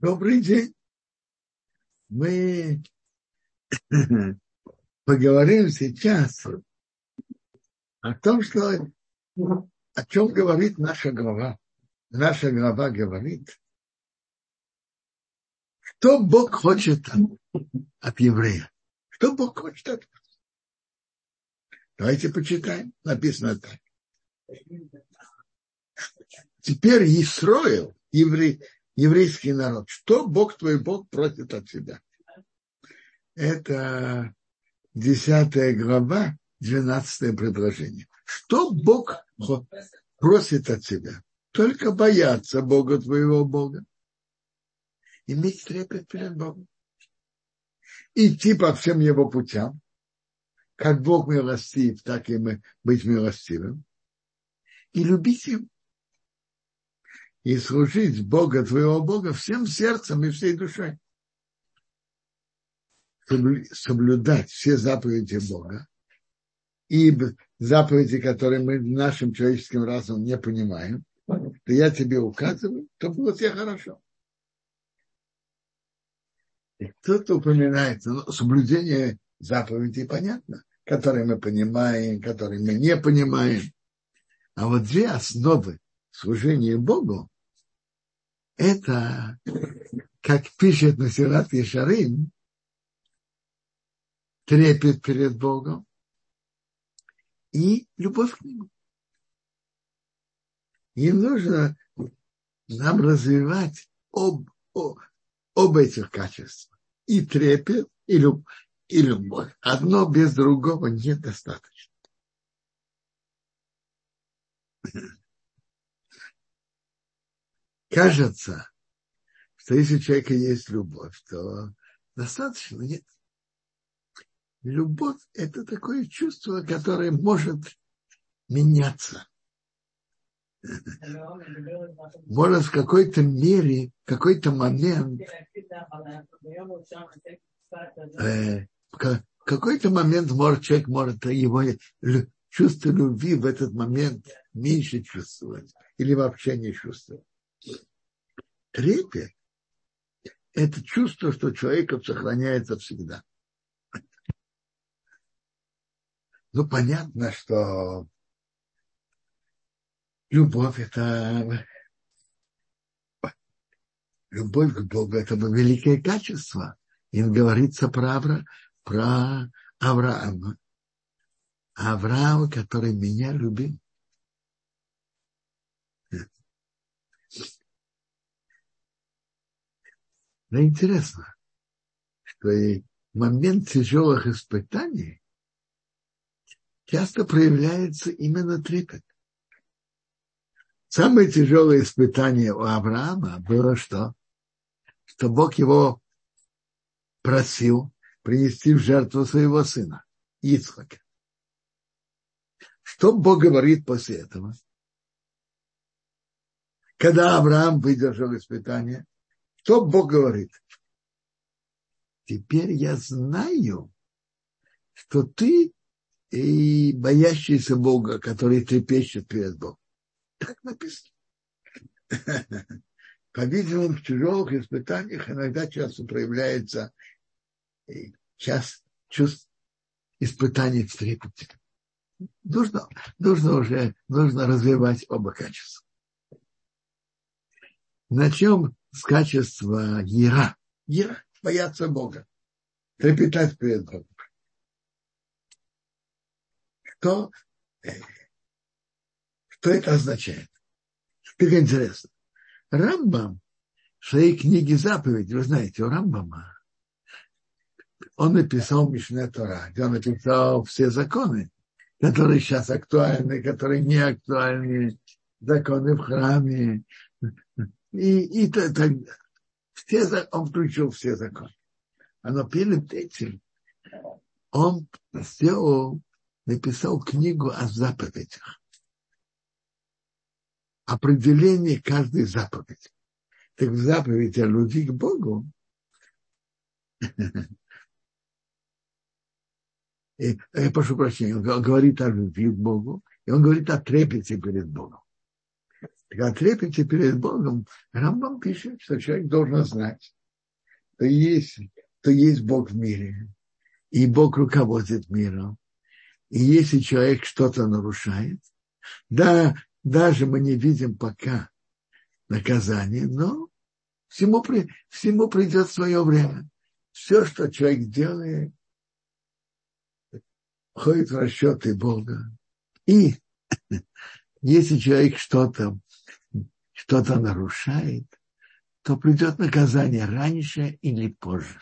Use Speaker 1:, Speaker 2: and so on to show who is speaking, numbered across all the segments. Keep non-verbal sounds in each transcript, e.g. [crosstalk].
Speaker 1: Добрый день. Мы [coughs] поговорим сейчас о том, что о чем говорит наша глава. Наша глава говорит, что Бог хочет от еврея. Что Бог хочет от нас. Давайте почитаем. Написано так. Теперь Исроил, еврей, еврейский народ. Что Бог твой Бог просит от тебя? Это десятая глава, двенадцатое предложение. Что Бог просит от тебя? Только бояться Бога твоего Бога. Иметь трепет перед Богом. Идти по всем его путям. Как Бог милостив, так и мы быть милостивым. И любить его и служить Бога, твоего Бога, всем сердцем и всей душой. Соблюдать все заповеди Бога и заповеди, которые мы нашим человеческим разумом не понимаем, то я тебе указываю, то было тебе хорошо. И тут упоминается ну, соблюдение заповедей, понятно, которые мы понимаем, которые мы не понимаем. А вот две основы служение Богу, это, как пишет Насират Ешарим, трепет перед Богом и любовь к Нему. И нужно нам развивать об, об, об этих качествах. И трепет, и, люб, и любовь. Одно без другого недостаточно кажется, что если у человека есть любовь, то достаточно нет. Любовь – это такое чувство, которое может меняться. Может в какой-то мере, в какой-то момент, э, в какой-то момент может, человек может его чувство любви в этот момент меньше чувствовать или вообще не чувствовать трепет – это чувство, что человеком сохраняется всегда. Ну, понятно, что любовь – это любовь к Богу – это великое качество. И говорится про, про Авраама. Авраама, который меня любил. Но интересно, что и момент тяжелых испытаний часто проявляется именно трепет. Самое тяжелое испытание у Авраама было что? Что Бог его просил принести в жертву своего сына, Ицхака. Что Бог говорит после этого? Когда Авраам выдержал испытание – что Бог говорит? Теперь я знаю, что ты и боящийся Бога, который трепещет перед Богом. Так написано. [laughs] По-видимому, в тяжелых испытаниях иногда часто проявляется час чувств испытаний в трепете. Нужно, нужно уже нужно развивать оба качества. Начнем с качества Ера. Ера – бояться Бога, трепетать перед Богом. Что, э, что это означает? Теперь интересно. Рамбам в своей книге заповеди, вы знаете, у Рамбама, он написал Мишне Тора, где он написал все законы, которые сейчас актуальны, которые не актуальны, законы в храме, и, и так, все, он включил все законы. А но перед этим он сделал, написал книгу о заповедях. Определение каждой заповеди. Так в заповеди о любви к Богу [laughs] И, я прошу прощения, он говорит о любви к Богу, и он говорит о трепете перед Богом. Так о трепете перед Богом Рамбам пишет, что человек должен знать, что есть, что есть Бог в мире, и Бог руководит миром. И если человек что-то нарушает, да, даже мы не видим пока наказание, но всему, всему придет свое время. Все, что человек делает, входит в расчеты Бога. И если человек что-то что-то нарушает, то придет наказание раньше или позже.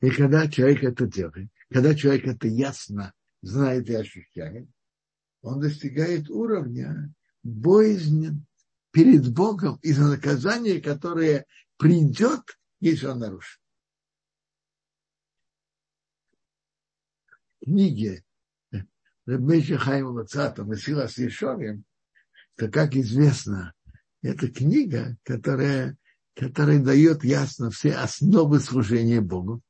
Speaker 1: И когда человек это делает, когда человек это ясно знает и ощущает, он достигает уровня боязни перед Богом из-за наказания, которое придет, если он нарушит. В книге Рабмейша Хайма Лацата «Месила с Ешовим», то, как известно, это книга, которая, которая дает ясно все основы служения Богу.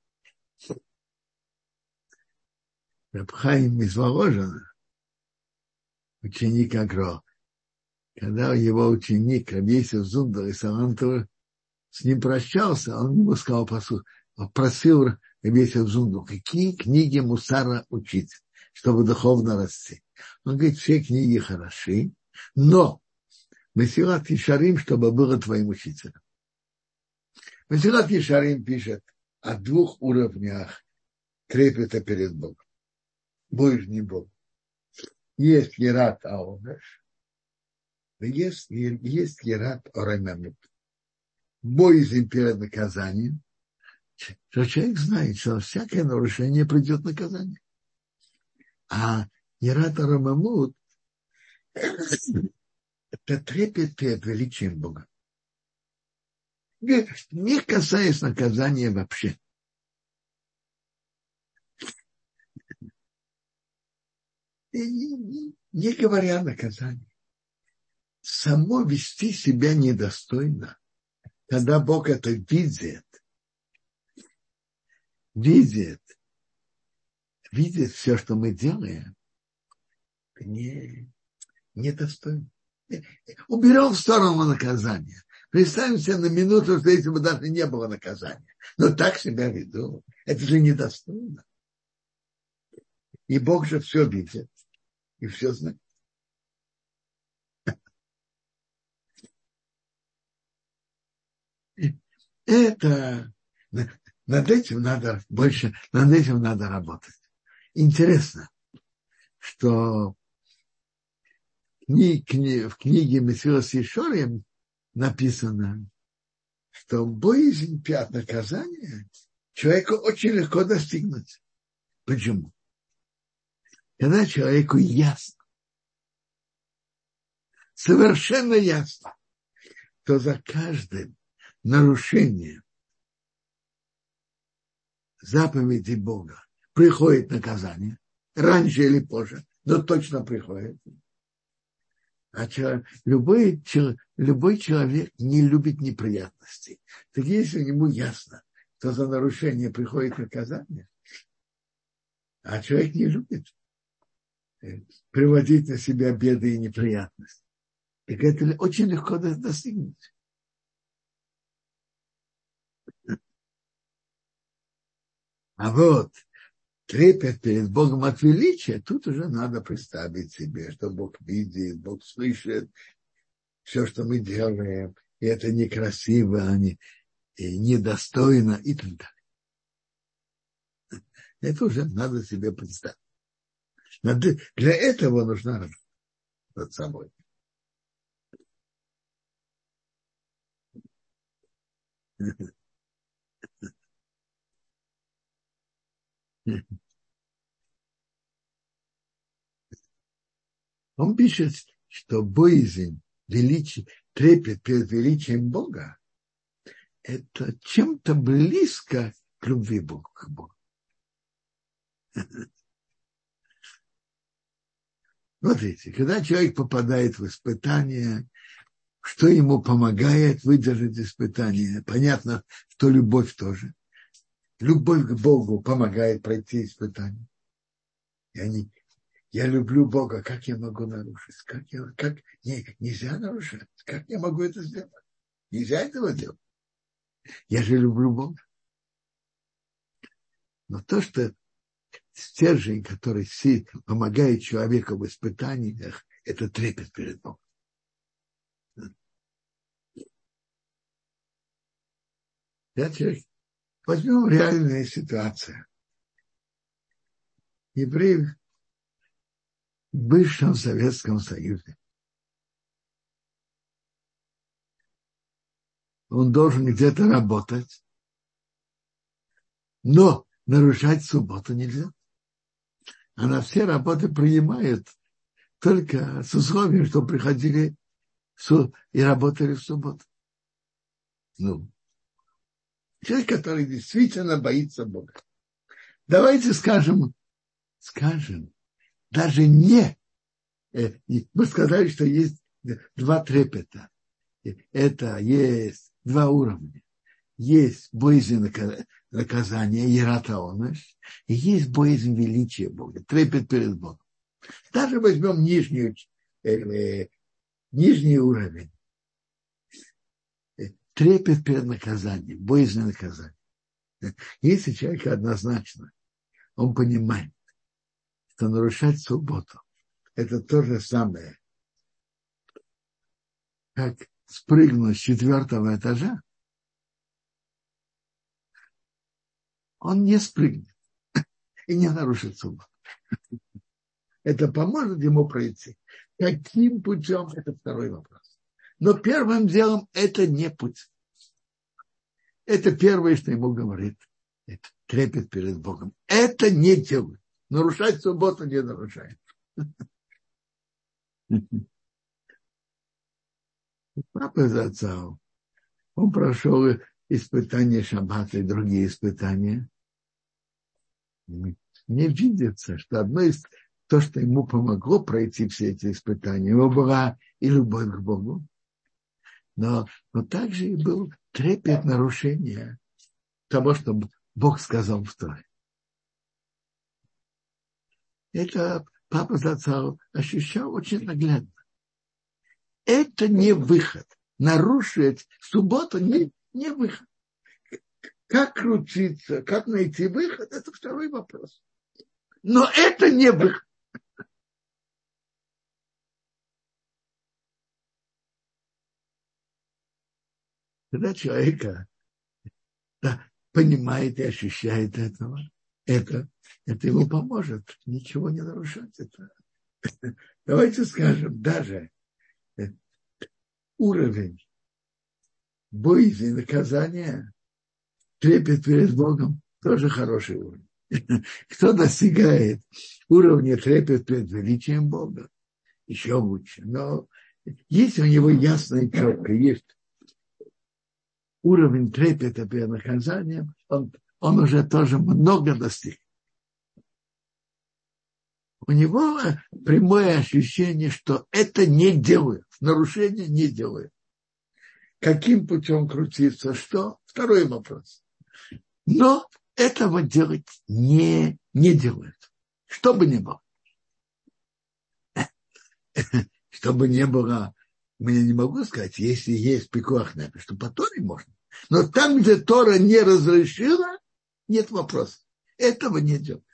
Speaker 1: Рабхайм из Воложина, ученик Агро, когда его ученик Рабейсов Зундер и Салантова с ним прощался, он ему сказал, просил Рабейсов Зунду, какие книги Мусара учить, чтобы духовно расти. Он говорит, все книги хороши, но Месилат Ишарим, чтобы было твоим учителем. Месилат Ишарим пишет о двух уровнях трепета перед Богом. Ближний Бог. Есть Ерат Аонеш, есть, есть Ерат Оремемут. Боязнь перед наказанием, что человек знает, что всякое нарушение придет наказание. А Ерат Оремемут это трепет перед величием Бога. Не касаясь наказания вообще. не, не говоря о наказании. Само вести себя недостойно, когда Бог это видит, видит, видит все, что мы делаем, не, недостойно. Уберем в сторону наказания. Представим себе на минуту, что если бы даже не было наказания. Но так себя веду. Это же недостойно. И Бог же все видит и все знает. Это над этим надо больше, над этим надо работать. Интересно, что в книге Мессилос Ишорим написано, что боязнь пят наказания человеку очень легко достигнуть. Почему? Когда человеку ясно, совершенно ясно, то за каждым нарушением заповеди Бога приходит наказание, раньше или позже, но точно приходит. А любой, любой человек не любит неприятностей. Так если ему ясно, то за нарушение приходит наказание, а человек не любит э, приводить на себя беды и неприятности, так это очень легко достигнуть. А вот трепет перед Богом от величия, тут уже надо представить себе, что Бог видит, Бог слышит все, что мы делаем, и это некрасиво, не, и недостойно и так далее. Это уже надо себе представить. Надо, для этого нужна работа над собой. [laughs] [laughs] Он пишет, что боязнь, величие, трепет перед величием Бога – это чем-то близко к любви Бога, к Богу. [laughs] Смотрите, когда человек попадает в испытание, что ему помогает выдержать испытание? Понятно, что любовь тоже – любовь к Богу помогает пройти испытание. И они, я люблю Бога, как я могу нарушить? Как, я, как не, нельзя нарушать? Как я могу это сделать? Нельзя этого делать. Я же люблю Бога. Но то, что стержень, который помогает человеку в испытаниях, это трепет перед Богом. Я человек, возьмем реальную ситуацию. Евреи в бывшем Советском Союзе. Он должен где-то работать, но нарушать субботу нельзя. А на все работы принимают только с условием, что приходили и работали в субботу. Ну, человек, который действительно боится Бога. Давайте скажем, скажем, даже не, э, мы сказали, что есть два трепета. Это есть два уровня. Есть боязнь наказания, ератаоныш, и есть боязнь величия Бога, трепет перед Богом. Даже возьмем нижнюю, э, э, нижний уровень. Трепет перед наказанием, боязнь наказания. Если человек однозначно, он понимает, что нарушать субботу – это то же самое, как спрыгнуть с четвертого этажа, он не спрыгнет и не нарушит субботу. Это поможет ему пройти. Каким путем, это второй вопрос. Но первым делом это не путь. Это первое, что ему говорит. Это трепет перед Богом. Это не делает. Нарушать субботу не нарушает. Папа зацал. Он прошел испытания шаббата и другие испытания. Мне видится, что одно из то, что ему помогло пройти все эти испытания, его была и любовь к Богу, но, но также и был трепет нарушения того, что Бог сказал в Торе. Это папа Зацал ощущал очень наглядно. Это не выход. Нарушить субботу не, не выход. Как крутиться, как найти выход, это второй вопрос. Но это не выход. Когда человека да, понимает и ощущает этого, это, это ему поможет ничего не нарушать. Это. [laughs] Давайте скажем, даже уровень боязни наказания, трепет перед Богом, тоже хороший уровень. [laughs] Кто достигает уровня трепет перед величием Бога, еще лучше. Но если у него ясно и четко есть уровень трепета перед наказанием, он, он уже тоже много достиг. У него прямое ощущение, что это не делают, нарушение не делают. Каким путем крутиться, что? Второй вопрос. Но этого делать не, не делают. Что бы ни было. [laughs] Что бы ни было, я не могу сказать, если есть пикуах что по Торе можно. Но там, где Тора не разрешила, нет вопроса. Этого не делаешь.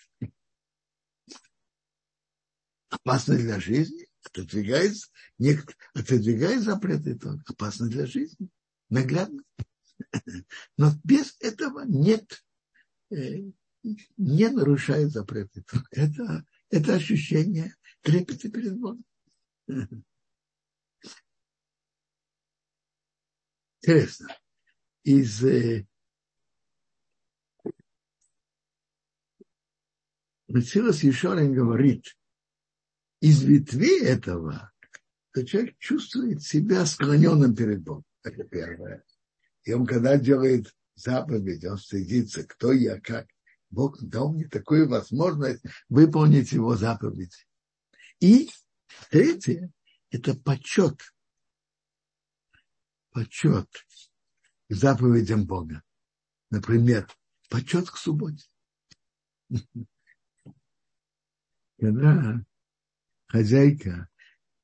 Speaker 1: Опасно для жизни, отодвигает, отодвигает запреты Тора. Опасно для жизни. Наглядно. Но без этого нет, э, не нарушает запреты Тора. Это, это ощущение трепета перед Богом. Интересно из э, Мецилас Ешорин говорит, из ветви этого то человек чувствует себя склоненным перед Богом. Это первое. И он, когда делает заповедь, он стыдится, кто я, как. Бог дал мне такую возможность выполнить его заповедь. И третье – это почет. Почет заповедям Бога. Например, почет к субботе. Когда хозяйка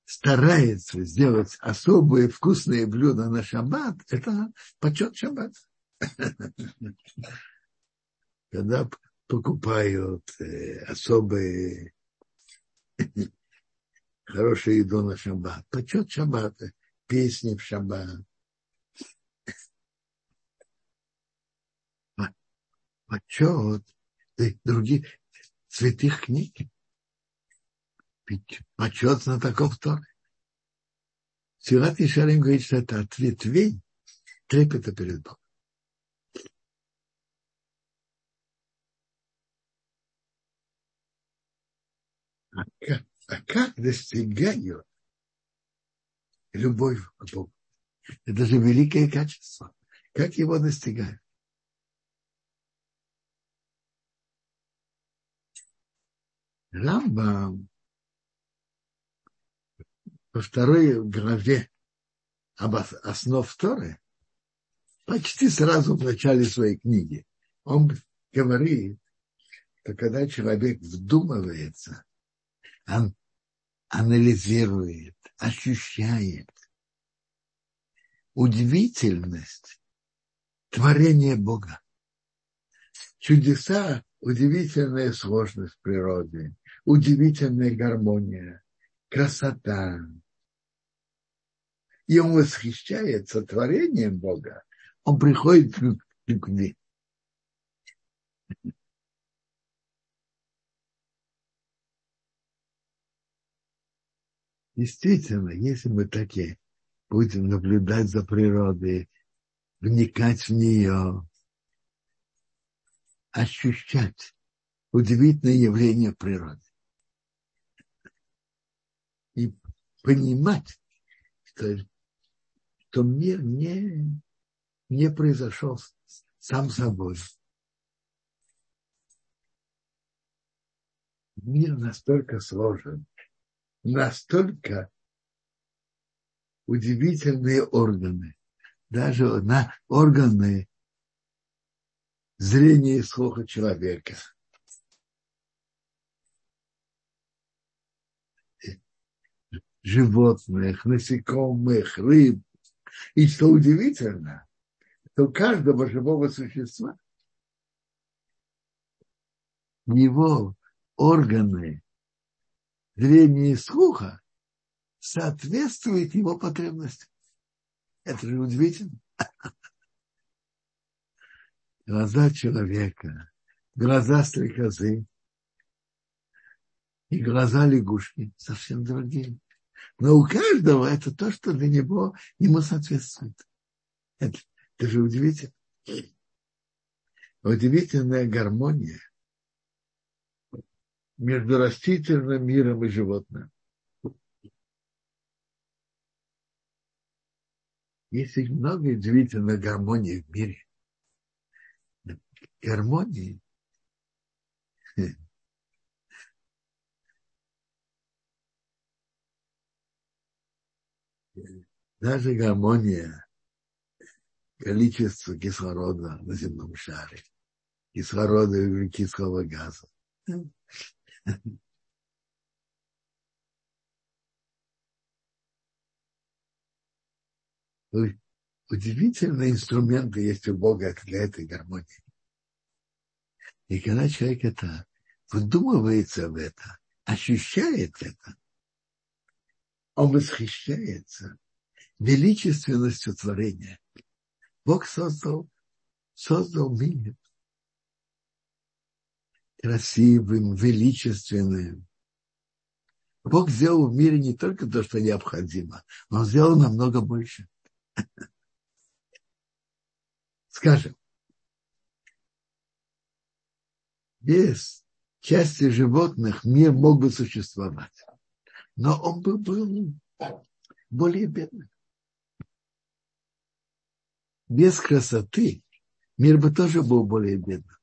Speaker 1: старается сделать особые вкусные блюда на шаббат, это почет шаббат. Когда покупают э, особые хорошую еду на шаббат, почет шаббата, песни в шаббат. Почет других святых книг почет знатоков Торы. Сират Ишарим говорит, что это от трепета перед Богом. А как, а как достигают любовь к Богу? Это же великое качество. Как его достигают? Рамбам во второй главе об основ Торы, почти сразу в начале своей книги, он говорит, что когда человек вдумывается, он анализирует, ощущает удивительность творения Бога. Чудеса, удивительная сложность природы, удивительная гармония, красота, и он восхищается творением Бога, он приходит к любви. Действительно, если мы такие будем наблюдать за природой, вникать в нее, ощущать удивительные явления природы и понимать, что что мир не, не произошел сам собой. Мир настолько сложен, настолько удивительные органы, даже на органы зрения и слуха человека. Животных, насекомых, рыб, и что удивительно, то у каждого живого существа его органы зрения и слуха соответствуют его потребностям. Это же удивительно. [laughs] Глаза человека, глаза стрекозы и глаза лягушки совсем другие. Но у каждого это то, что для него ему соответствует. Это, это же удивительно. Удивительная гармония между растительным миром и животным. Есть много удивительной гармонии в мире. Гармонии даже гармония количества кислорода на земном шаре, кислорода и углекислого газа. [laughs] Удивительные инструменты есть у Бога для этой гармонии. И когда человек это вдумывается в это, ощущает это, он восхищается величественностью творения. Бог создал, создал мир красивым, величественным. Бог сделал в мире не только то, что необходимо, но сделал намного больше. [laughs] Скажем, без части животных мир мог бы существовать но он бы был более бедным. Без красоты мир бы тоже был более бедным.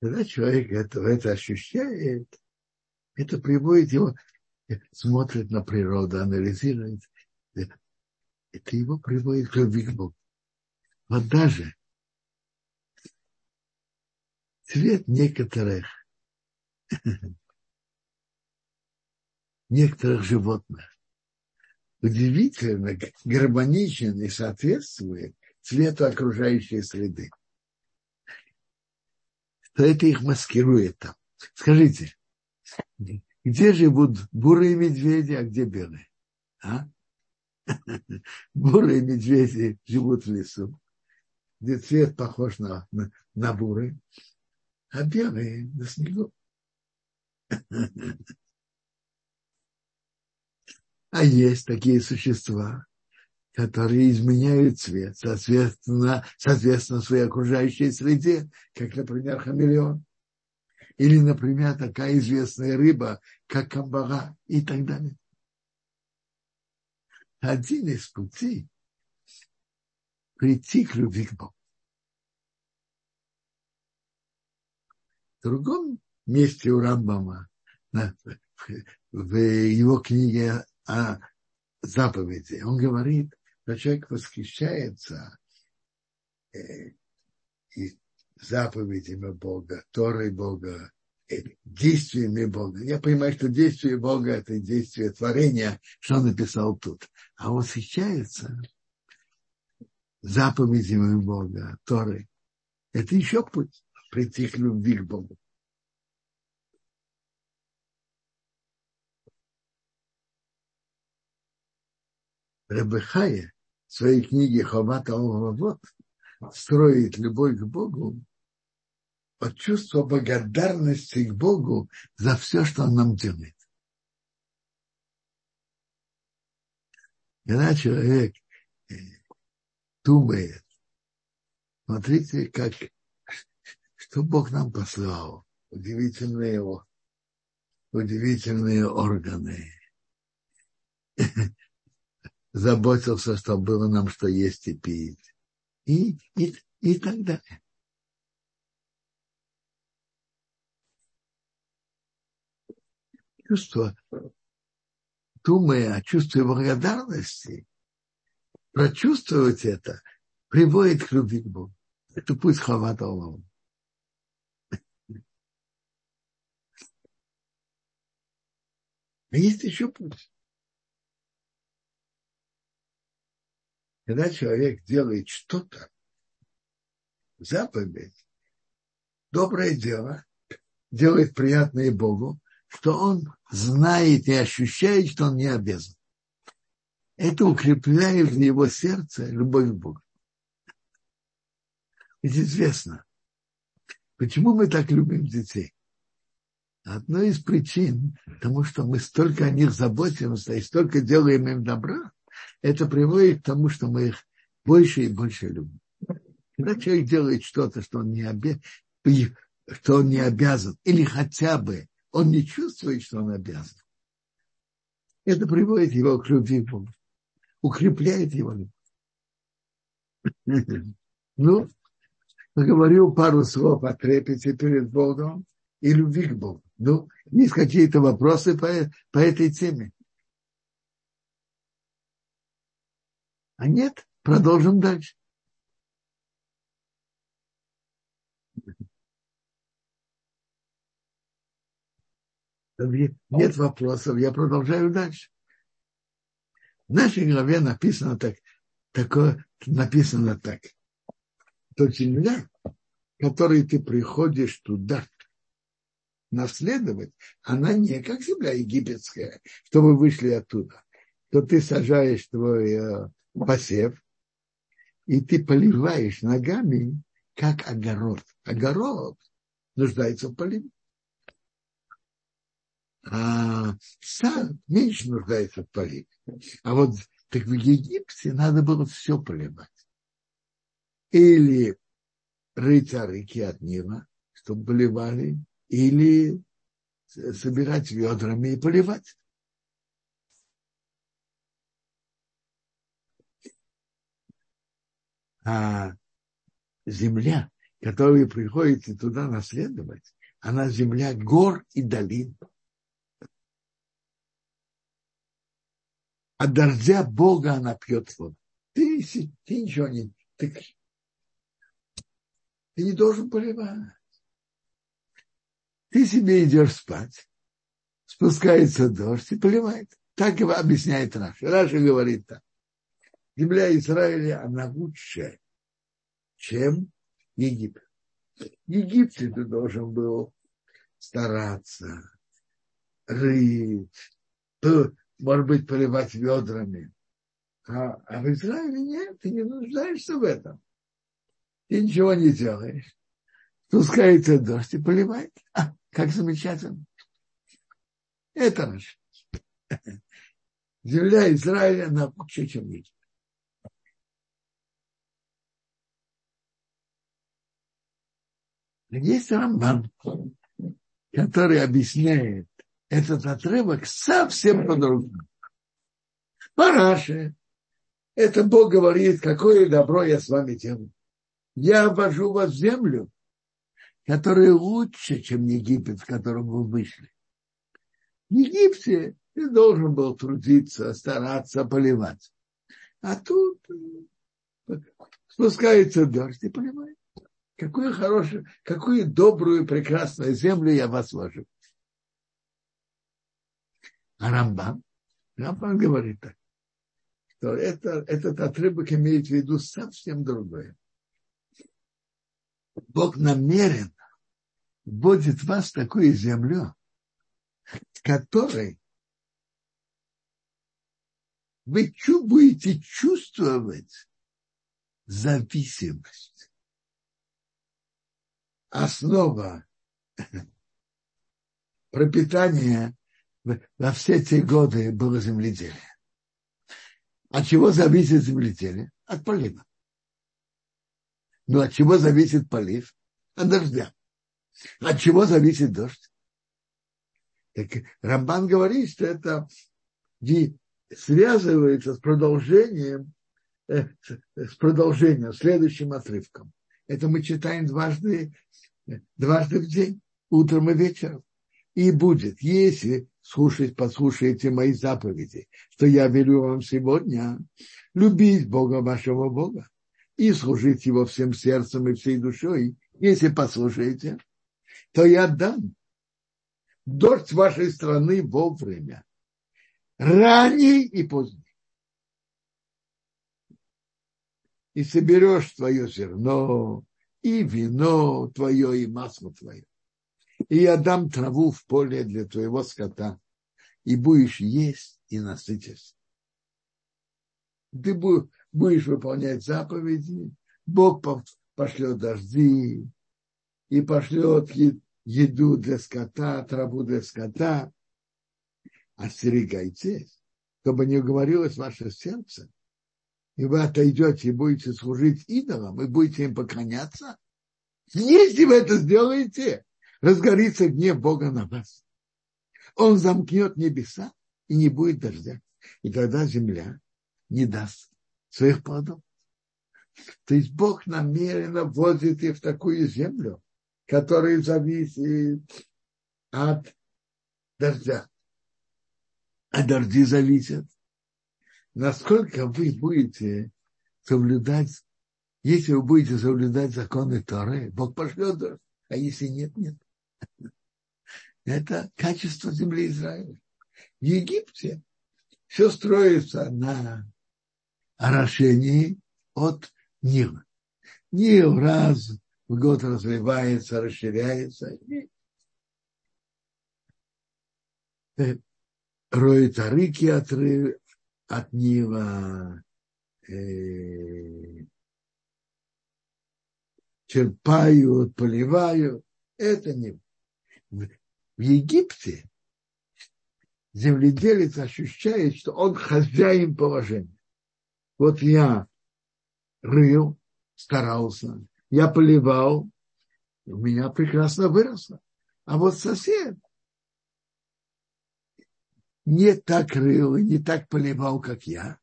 Speaker 1: Когда человек это, это ощущает, это приводит его, смотрит на природу, анализирует, это его приводит к любви к Богу. Вот даже цвет некоторых некоторых животных удивительно гармоничен и соответствует цвету окружающей среды. То это их маскирует там. Скажите, где живут бурые медведи, а где белые? А? [laughs] Бурые медведи живут в лесу, где цвет похож на, на, на бурый, а белые на снегу. А есть такие существа, которые изменяют цвет, соответственно, соответственно своей окружающей среде, как, например, хамелеон. Или, например, такая известная рыба, как камбара и так далее. Один из путей прийти к любви к Богу. Другом месте у Рамбама, в его книге о заповеди, он говорит, что человек восхищается э, заповедями Бога, Торой Бога, э, действиями Бога. Я понимаю, что действие Бога – это действие творения, что он написал тут. А восхищается заповедями Бога, Торой. Это еще путь прийти к любви к Богу. Рабыхая в своей книге Хавата вот строит любовь к Богу от чувства благодарности к Богу за все, что Он нам делает. Когда человек думает, смотрите, как, что Бог нам послал, удивительные, удивительные органы, [laughs] заботился, чтобы было нам что есть и пить. И, и, и так далее. Чувство, думая о чувстве благодарности, прочувствовать это приводит к любви к Богу. Это путь Хавата Аллаху. А есть еще путь. Когда человек делает что-то, заповедь, доброе дело, делает приятное Богу, что он знает и ощущает, что он не обязан. Это укрепляет в его сердце любовь к Богу. Ведь известно, почему мы так любим детей. Одна из причин, потому что мы столько о них заботимся и столько делаем им добра, это приводит к тому, что мы их больше и больше любим. Когда человек делает что-то, что он не, обе... что он не обязан, или хотя бы он не чувствует, что он обязан, это приводит его к любви к Богу, укрепляет его любовь. [laughs] Ну, поговорил пару слов о трепете перед Богом и любви к Богу. Ну, есть какие-то вопросы по, по этой теме? А нет, продолжим дальше. Нет вопросов, я продолжаю дальше. В нашей главе написано так, такое, написано так. То земля, которой ты приходишь туда наследовать, она не как земля египетская, что вы вышли оттуда. То ты сажаешь твой э, посев, и ты поливаешь ногами, как огород. Огород нуждается в поливе. А сад меньше нуждается в поливе. А вот так в Египте надо было все поливать. Или рыть реки от Нила, чтобы поливали, или собирать ведрами и поливать. А земля, которую приходите туда наследовать, она земля гор и долин. От дождя Бога она пьет воду. Ты, ты ничего не... Ты, ты не должен поливать. Ты себе идешь спать, спускается дождь и поливает. Так его объясняет Раши. Раши говорит так. Земля Израиля, она лучше, чем Египет. В Египте ты должен был стараться, рыть, может быть, поливать ведрами. А, а в Израиле нет, ты не нуждаешься в этом. Ты ничего не делаешь. Спускается дождь и поливает. А, как замечательно. Это наш. Земля Израиля, она лучше, чем Египет. Есть Рамбан, который объясняет этот отрывок совсем по-другому. Параше. Это Бог говорит, какое добро я с вами делаю. Я ввожу вас в землю, которая лучше, чем Египет, в котором вы вышли. В Египте ты должен был трудиться, стараться, поливать. А тут э, спускается дождь и поливает. Какую хорошую, какую добрую, прекрасную землю я вас вложу. А Рамбан, Рамбан говорит так, что это, этот отрывок имеет в виду совсем другое. Бог намерен вводит вас такую землю, которой вы будете чувствовать зависимость. Основа пропитания во все те годы было земледелие. От чего зависит земледелие? От полива. Но от чего зависит полив? От дождя. От чего зависит дождь? Так Рамбан говорит, что это связывается с продолжением, э, с продолжением, следующим отрывком. Это мы читаем дважды, дважды в день, утром и вечером. И будет, если слушать, послушаете мои заповеди, что я велю вам сегодня, любить Бога вашего Бога и служить Его всем сердцем и всей душой, если послушаете, то я дам дождь вашей страны вовремя, ранний и поздний. И соберешь твое зерно, и вино твое, и масло твое. И я дам траву в поле для твоего скота, и будешь есть и насытишься. Ты будешь выполнять заповеди, Бог пошлет дожди, и пошлет еду для скота, траву для скота. Остерегайтесь, чтобы не уговорилось ваше сердце, и вы отойдете и будете служить идолам, и будете им поклоняться. Если вы это сделаете, разгорится гнев Бога на вас. Он замкнет небеса, и не будет дождя. И тогда земля не даст своих плодов. То есть Бог намеренно вводит их в такую землю, который зависит от дождя. А дожди зависят. Насколько вы будете соблюдать, если вы будете соблюдать законы Торы, Бог пошлет дождь, а если нет, нет. Это качество земли Израиля. В Египте все строится на орошении от Нила. Нил раз год развивается, расширяется. И роют арыки от, от Нила, э, черпают, поливают. Это не. В Египте земледелец ощущает, что он хозяин положения. Вот я рыл, старался, я поливал, у меня прекрасно выросло. А вот сосед не так рыл и не так поливал, как я,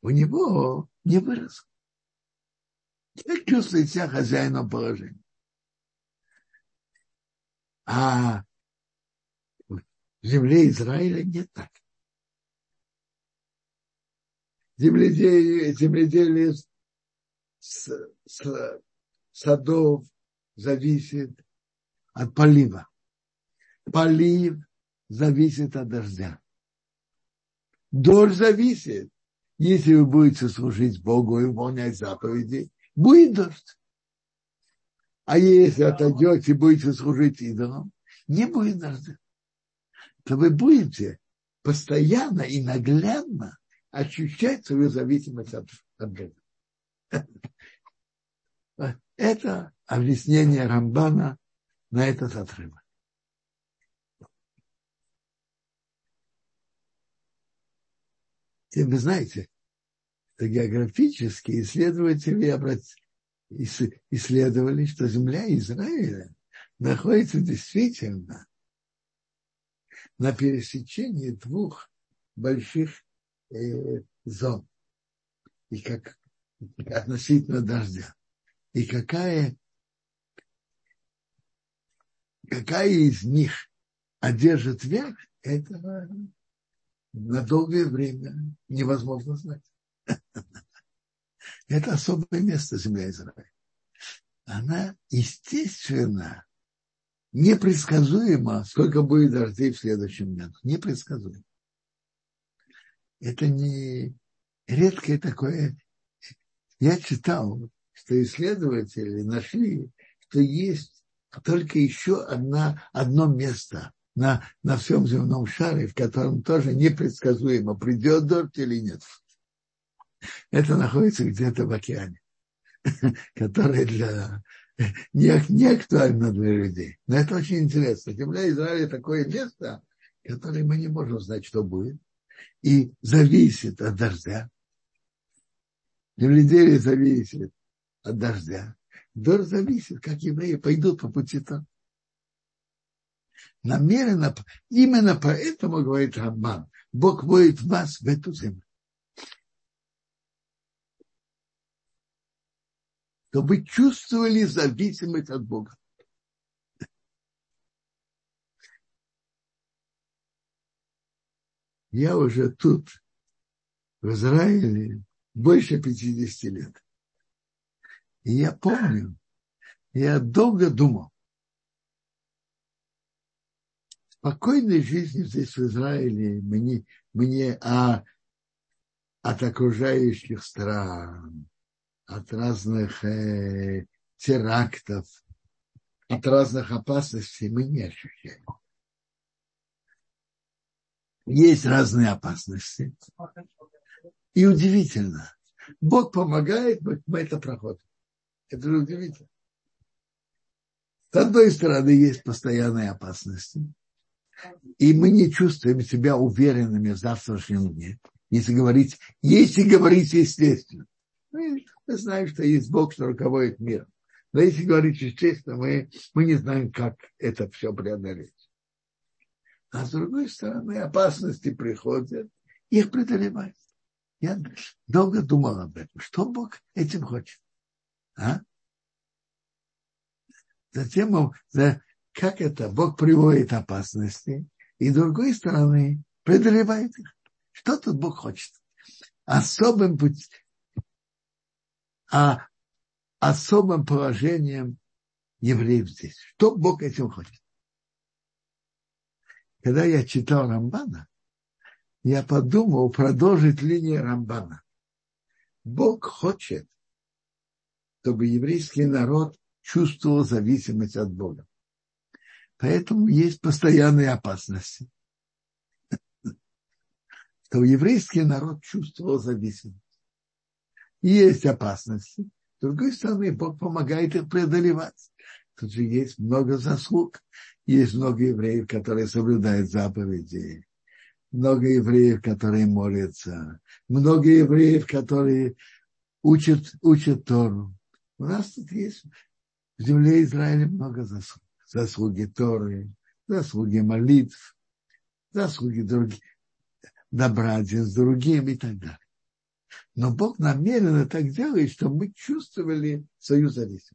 Speaker 1: у него не выросло. Как чувствует себя хозяином положения. А в земле Израиля не так. земледелие, земледелие с, с, садов зависит от полива. Полив зависит от дождя. Дождь зависит. Если вы будете служить Богу и выполнять заповеди, будет дождь. А если отойдете и будете служить идолам, не будет дождя. То вы будете постоянно и наглядно ощущать свою зависимость от, от Бога. [laughs] Это объяснение Рамбана на этот отрывок. И вы знаете, что географические исследователи исследовали, что земля Израиля находится действительно на пересечении двух больших э, зон. И как относительно дождя. И какая, какая из них одержит верх, это на долгое время невозможно знать. Это особое место земля Израиля. Она, естественно, непредсказуема, сколько будет дождей в следующем году. Непредсказуемо. Это не редкое такое. Я читал, что исследователи нашли, что есть только еще одна, одно место на, на всем земном шаре, в котором тоже непредсказуемо, придет дождь или нет. Это находится где-то в океане, [laughs] который для, [laughs] не, не актуально для людей. Но это очень интересно. Земля Израиля такое место, которое мы не можем знать, что будет. И зависит от дождя. Земледелие зависит от дождя. Дождь зависит, как евреи пойдут по пути там намеренно, именно поэтому, говорит Рамбан, Бог вводит вас в эту землю. Чтобы чувствовали зависимость от Бога. Я уже тут, в Израиле, больше 50 лет. И я помню, я долго думал, спокойной жизни здесь, в Израиле, мне, мне а, от окружающих стран, от разных э, терактов, от разных опасностей мы не ощущаем. Есть разные опасности. И удивительно, Бог помогает, мы это проходим. Это же удивительно. С одной стороны, есть постоянные опасности и мы не чувствуем себя уверенными в завтрашнем дне, если говорить, если говорить естественно. Мы, мы знаем, что есть Бог, что руководит миром. Но если говорить естественно, мы, мы не знаем, как это все преодолеть. А с другой стороны, опасности приходят, их преодолевают. Я долго думал об этом. Что Бог этим хочет? А? Затем, как это Бог приводит опасности, и с другой стороны преодолевает их. Что тут Бог хочет? Особым путем, а особым положением евреев здесь. Что Бог этим хочет? Когда я читал Рамбана, я подумал продолжить линию Рамбана. Бог хочет, чтобы еврейский народ чувствовал зависимость от Бога. Поэтому есть постоянные опасности. Что еврейский народ чувствовал зависимость. Есть опасности. С другой стороны, Бог помогает их преодолевать. Тут же есть много заслуг. Есть много евреев, которые соблюдают заповеди. Много евреев, которые молятся. Много евреев, которые учат, учат Тору. У нас тут есть в земле Израиля много заслуг заслуги Торы, заслуги молитв, заслуги других, добра один с другим и так далее. Но Бог намеренно так делает, чтобы мы чувствовали свою зависимость.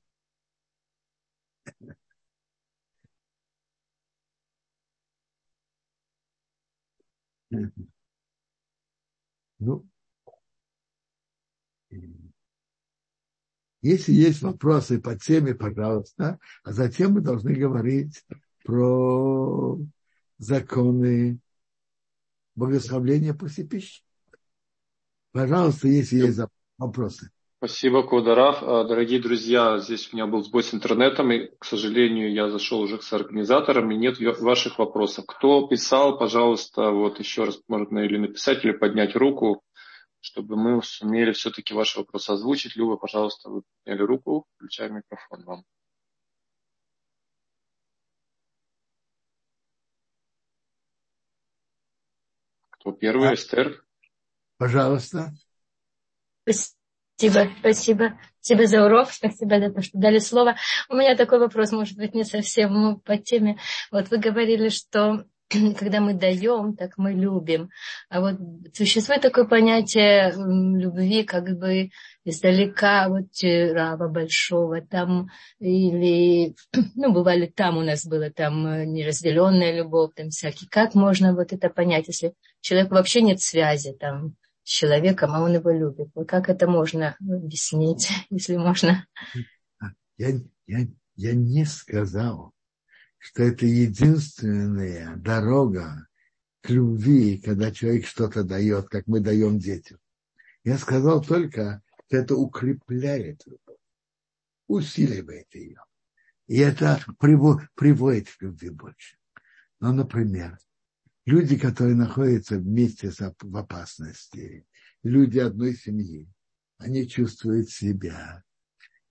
Speaker 1: [laughs] Ну, Если есть вопросы по теме, пожалуйста, а затем мы должны говорить про законы благословления после пищи. Пожалуйста, если есть вопросы.
Speaker 2: Спасибо, Квадараф. А, дорогие друзья, здесь у меня был сбой с интернетом, и, к сожалению, я зашел уже с организатором, и нет ваших вопросов. Кто писал, пожалуйста, вот еще раз можно или написать, или поднять руку, чтобы мы сумели все-таки ваши вопросы озвучить. Люба, пожалуйста, вы подняли руку, включаем микрофон вам. Кто первый, Эстер?
Speaker 1: Пожалуйста.
Speaker 3: Спасибо, спасибо. Спасибо за урок, спасибо за то, что дали слово. У меня такой вопрос, может быть, не совсем по теме. Вот вы говорили, что [clears throat] когда мы даем, так мы любим. А вот существует такое понятие любви как бы издалека, вот э, Рава Большого, там, или, [clears throat] ну, бывали там у нас было там э, неразделенная любовь, там всякие. Как можно вот это понять, если человек вообще нет связи там с человеком, а он его любит? Вот как это можно объяснить, [laughs] если можно?
Speaker 1: Я, я, я не сказал, что это единственная дорога к любви, когда человек что-то дает, как мы даем детям. Я сказал только, что это укрепляет любовь, усиливает ее. И это приводит к любви больше. Ну, например, люди, которые находятся вместе в опасности, люди одной семьи, они чувствуют себя,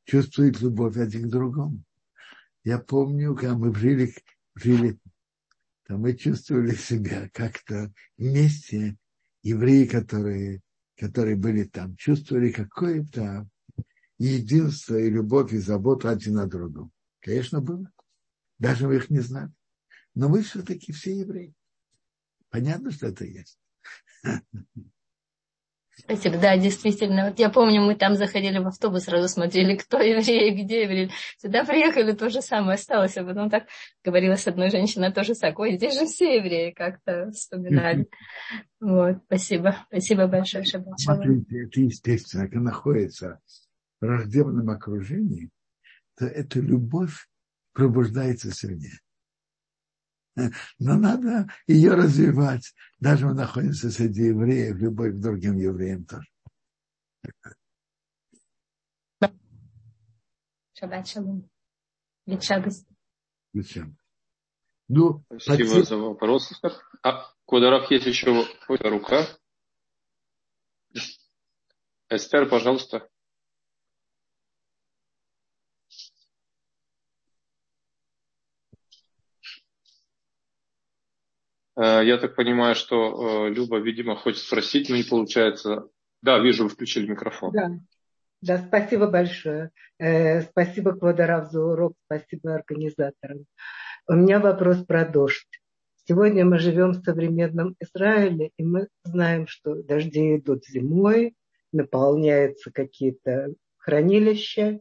Speaker 1: чувствуют любовь один к другому. Я помню, когда мы жили, жили то мы чувствовали себя как-то вместе, евреи, которые, которые были там, чувствовали какое-то единство и любовь и заботу один на другом. Конечно, было. Даже мы их не знали. Но мы все-таки все евреи. Понятно, что это есть. [laughs]
Speaker 3: Спасибо, да, действительно. Вот я помню, мы там заходили в автобус, сразу смотрели, кто еврей, где еврей. Сюда приехали, то же самое осталось. А потом так говорила с одной женщиной тоже так, ой, здесь же все евреи как-то вспоминали. Вот, спасибо. Спасибо большое, Шаббат
Speaker 1: Смотрите, это естественно, когда находится в враждебном окружении, то эта любовь пробуждается сильнее. [laughs] Но надо ее развивать. Даже мы находимся среди евреев, любовь к другим евреям тоже.
Speaker 3: Шаббат шалом. Шаббат.
Speaker 2: Ну, Спасибо за вопрос. А, Кударов, есть еще рука. Эстер, пожалуйста. Я так понимаю, что э, Люба, видимо, хочет спросить, но не получается. Да, вижу, вы включили микрофон.
Speaker 4: Да, да спасибо большое. Э, спасибо, Квадарав, за урок, спасибо организаторам. У меня вопрос про дождь. Сегодня мы живем в современном Израиле, и мы знаем, что дожди идут зимой, наполняются какие-то хранилища.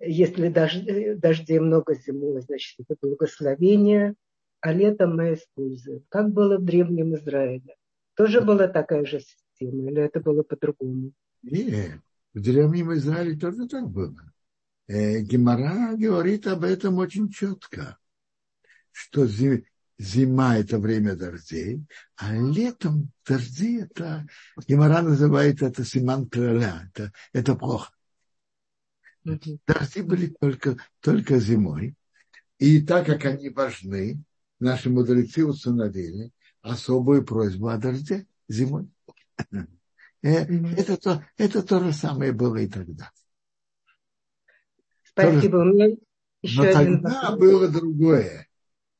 Speaker 4: Если дождей много зимой, значит, это благословение а летом мы используем. Как было в Древнем Израиле? Тоже была такая же система или это было по-другому?
Speaker 1: Нет, в Древнем Израиле тоже так было. Э, Гемора говорит об этом очень четко, что зима – это время дождей, а летом дожди – это, Гемора называет это симан короля, это, это плохо. Дожди были только, только зимой, и так как они важны, наши мудрецы установили особую просьбу о дожде зимой. Э, это то, это то же самое было и тогда.
Speaker 4: Спасибо. У меня еще
Speaker 1: Но один тогда вопрос. было другое.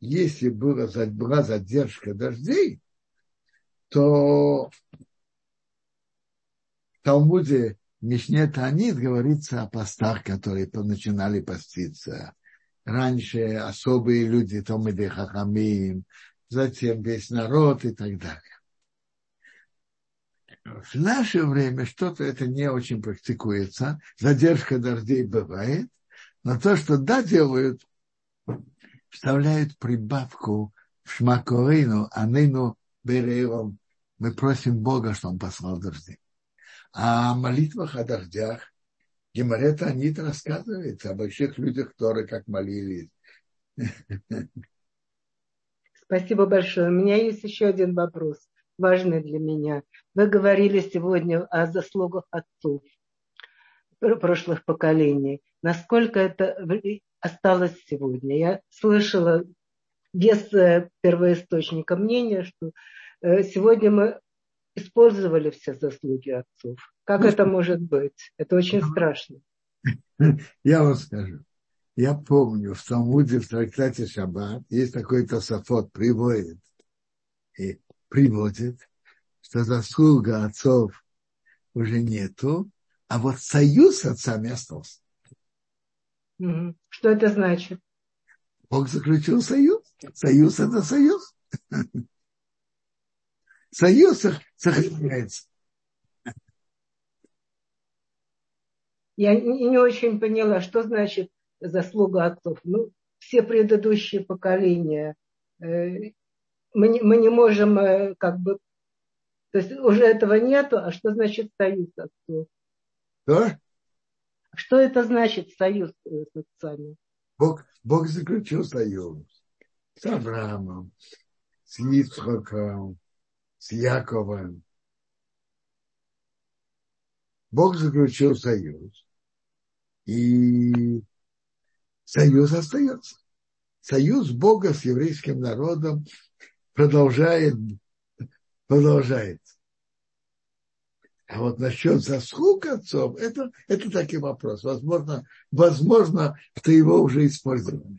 Speaker 1: Если было, была задержка дождей, то в Талмуде Мишне Танит говорится о постах, которые начинали поститься раньше особые люди, Томиды Хахамим, затем весь народ и так далее. В наше время что-то это не очень практикуется, задержка дождей бывает, но то, что да, делают, вставляют прибавку в шмаковину, а ныну береем. Мы просим Бога, что Он послал дожди. А о молитвах о дождях Геморета Анит рассказывает о больших людях, которые как молились.
Speaker 4: Спасибо большое. У меня есть еще один вопрос, важный для меня. Вы говорили сегодня о заслугах отцов прошлых поколений. Насколько это осталось сегодня? Я слышала без первоисточника мнения, что э, сегодня мы использовали все заслуги отцов. Как ну, это может быть? Это очень страшно. [laughs]
Speaker 1: Я вам скажу. Я помню, в Талмуде, в трактате Шаббат, есть такой Тософот, приводит, и приводит, что заслуга отцов уже нету, а вот союз с отцами остался.
Speaker 4: Что это значит?
Speaker 1: Бог заключил союз. Союз – это союз. [laughs] Союз сохраняется.
Speaker 4: Я не очень поняла, что значит заслуга отцов. Ну, все предыдущие поколения. Э, мы не, мы не можем э, как бы... То есть уже этого нету, а что значит союз отцов?
Speaker 1: Что?
Speaker 4: Что это значит союз э, с отцами?
Speaker 1: Бог, Бог заключил союз с Авраамом, с Ицхаком, с Яковом. Бог заключил союз. И союз остается. Союз Бога с еврейским народом продолжает, продолжается. А вот насчет заслуг отцов, это, это такой вопрос. Возможно, возможно, что его уже использовали.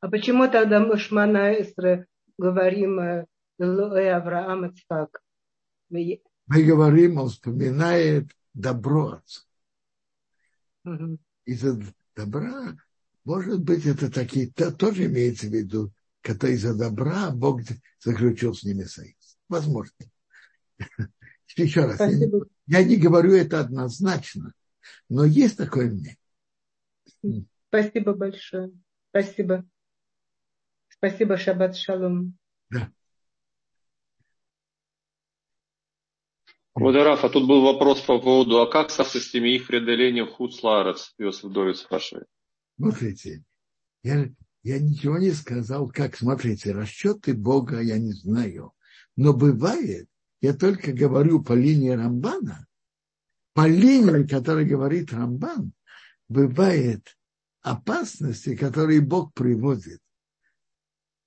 Speaker 4: А почему тогда мы Шмана Эстре говорим э, Лоэ Авраам Ицхак?
Speaker 1: Мы говорим, он вспоминает добро отца. Угу. Из-за добра, может быть, это такие, то, тоже имеется в виду, когда из-за добра Бог заключил с ними союз. Возможно. [laughs] Еще раз, я, я не говорю это однозначно, но есть такое мнение.
Speaker 4: Спасибо большое. Спасибо. Спасибо, Шаббат Шалом. Да.
Speaker 2: Квадераф, а тут был вопрос по поводу, а как со системой их преодоления Хуцларец, Иосиф Дорис спрашивает.
Speaker 1: Смотрите, я, я ничего не сказал, как, смотрите, расчеты Бога я не знаю. Но бывает, я только говорю по линии Рамбана, по линии, которой говорит Рамбан, бывает опасности, которые Бог приводит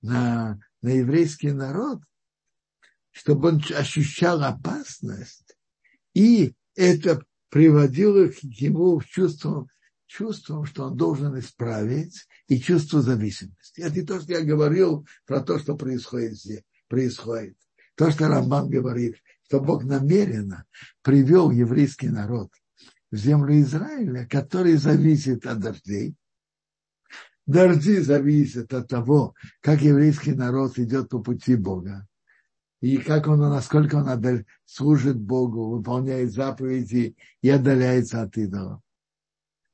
Speaker 1: на, на еврейский народ, чтобы он ощущал опасность, и это приводило к ему в чувство, чувством, что он должен исправить, и чувство зависимости. Это не то, что я говорил про то, что происходит здесь, происходит. То, что Рамбан говорит, что Бог намеренно привел еврейский народ в землю Израиля, который зависит от дождей. Дожди зависят от того, как еврейский народ идет по пути Бога. И как он, насколько он служит Богу, выполняет заповеди и отдаляется от идолов.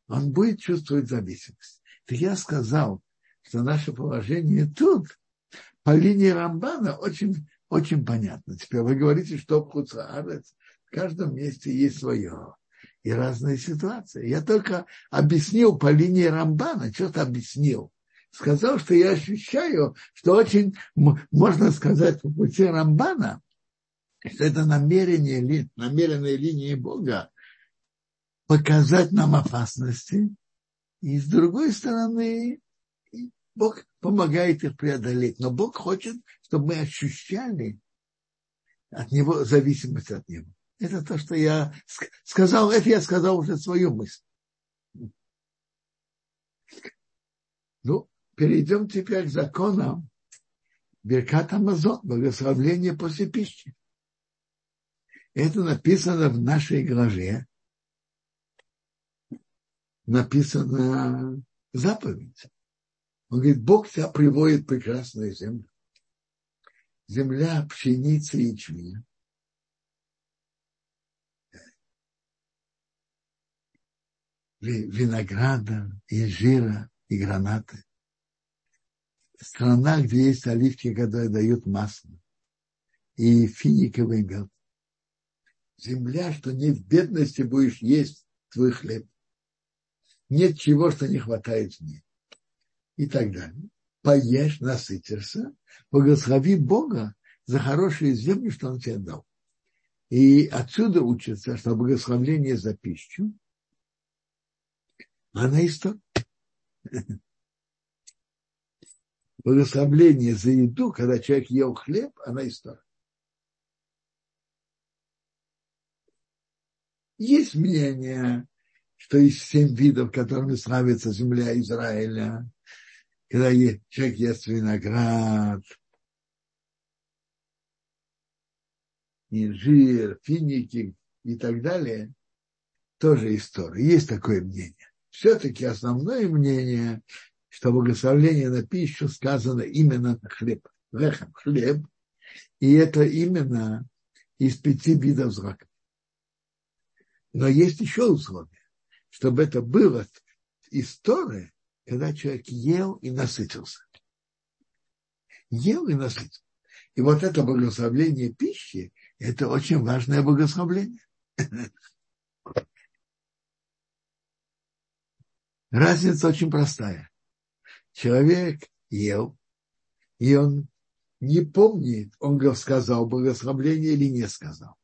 Speaker 1: Он будет чувствовать зависимость. Так я сказал, что наше положение тут, по линии Рамбана, очень очень понятно. Теперь вы говорите, что Хуцаарец в каждом месте есть свое и разные ситуации. Я только объяснил по линии Рамбана, что-то объяснил. Сказал, что я ощущаю, что очень, можно сказать, по пути Рамбана, что это намерение, намеренные линии Бога показать нам опасности, и с другой стороны, Бог помогает их преодолеть. Но Бог хочет, чтобы мы ощущали от Него зависимость от Него. Это то, что я сказал, это я сказал уже свою мысль. Ну, перейдем теперь к законам Беркат Амазон, благословление после пищи. Это написано в нашей главе. Написано заповедь. Он говорит, Бог тебя приводит в прекрасную землю. Земля пшеницы и ячменя. винограда, и жира, и гранаты. Страна, где есть оливки, которые дают масло, и финиковый мед. Земля, что не в бедности будешь есть твой хлеб. Нет чего, что не хватает в ней. И так далее. Поешь, насытишься, благослови Бога за хорошую землю, что Он тебе дал. И отсюда учится, что благословление за пищу, она история. Благословление за еду, когда человек ел хлеб, она история. Есть мнение, что из семь видов, которыми славится земля Израиля, когда человек ест виноград, инжир, финики и так далее, тоже история. Есть такое мнение. Все-таки основное мнение, что благословление на пищу сказано именно на хлеб. Лехам, хлеб. И это именно из пяти видов зрака. Но есть еще условие, чтобы это было история, когда человек ел и насытился. Ел и насытился. И вот это благословление пищи, это очень важное благословление. [laughs] Разница очень простая. Человек ел, и он не помнит, он сказал благословление или не сказал.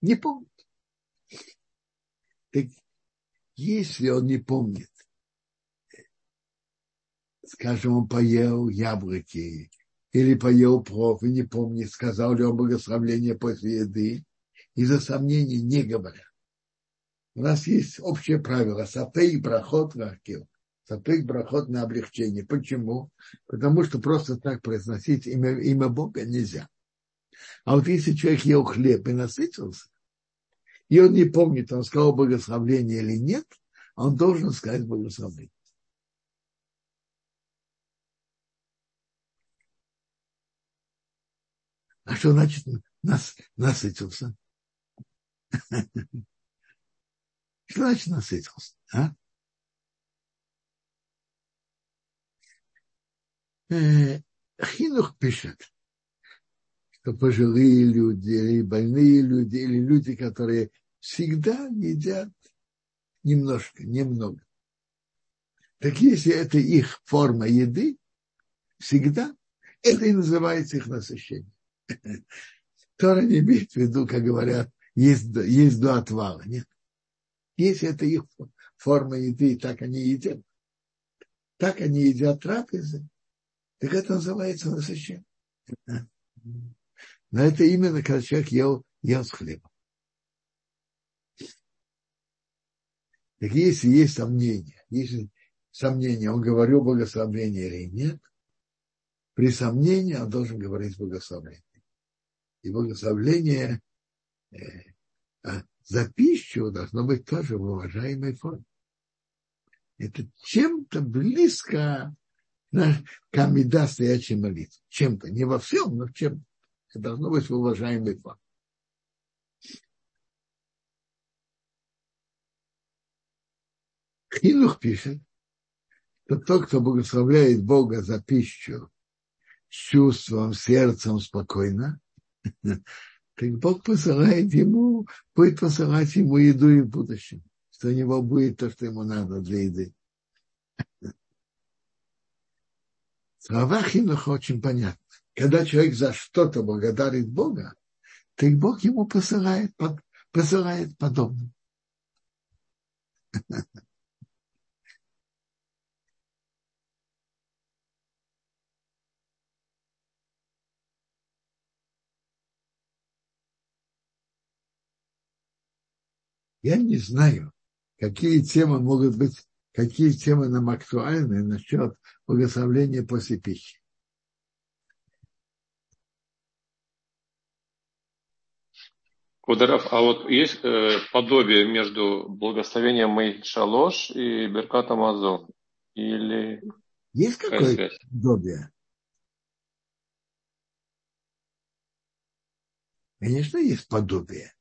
Speaker 1: Не помнит. Так если он не помнит, скажем, он поел яблоки или поел плов и не помнит, сказал ли он благословление после еды, из-за сомнений не говорят. У нас есть общее правило сапейк брахот ракил. Сапейк брахот на облегчение. Почему? Потому что просто так произносить имя, имя Бога нельзя. А вот если человек ел хлеб и насытился, и он не помнит, он сказал благословление или нет, он должен сказать благословение. А что значит нас, насытился? [laughs] Что значит насытился? А? Хинух пишет, что пожилые люди, или больные люди, или люди, которые всегда едят немножко, немного. Так если это их форма еды, всегда, это и называется их насыщение. Тора не имеет в виду, как говорят, есть, есть до отвала. Нет. Если это их форма еды, так они едят, так они едят трапезы, так это называется насыщение. Но это именно когда человек ел, ел с хлебом. Так если есть сомнения, если сомнения, он говорил благословение или нет, при сомнении он должен говорить благословение. И благословение э, а за пищу должно быть тоже в уважаемой форме. Это чем-то близко к Амида стоячей молитвы. Чем-то, не во всем, но чем-то. Это должно быть в уважаемой форме. Хинух пишет, что тот, кто благословляет Бога за пищу с чувством, сердцем спокойно, [laughs] так Бог посылает ему, будет посылать ему еду и в будущем, что у него будет то, что ему надо для еды. Слова Хинуха очень понятны. Когда человек за что-то благодарит Бога, так Бог ему посылает, посылает подобное. Я не знаю, какие темы могут быть, какие темы нам актуальны насчет благословления после пищи.
Speaker 2: Кударов, а вот есть э, подобие между благословением Мэй Шалош и Беркат Амазон? Или
Speaker 1: есть какое-то подобие? Конечно, есть подобие.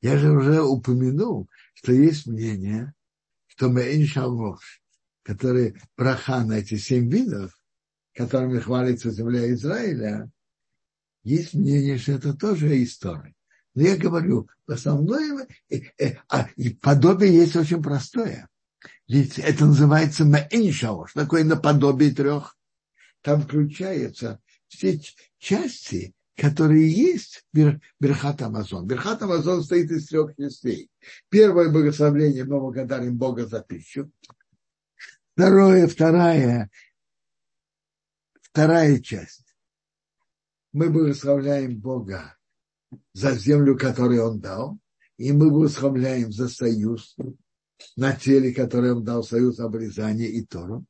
Speaker 1: Я же уже упомянул, что есть мнение, что Мейн Шалмош, который браха на эти семь видов, которыми хвалится земля Израиля, есть мнение, что это тоже история. Но я говорю, в основном э, э, а, подобие есть очень простое. Ведь это называется маэншао. Что такое наподобие трех? Там включаются все части, которые есть в Берхат Амазон. Берхат Амазон состоит из трех частей. Первое благословение мы благодарим Бога за пищу. Второе, вторая, вторая часть. Мы благословляем Бога за землю, которую Он дал, и мы благословляем за союз на теле, который Он дал, союз обрезания и Тору.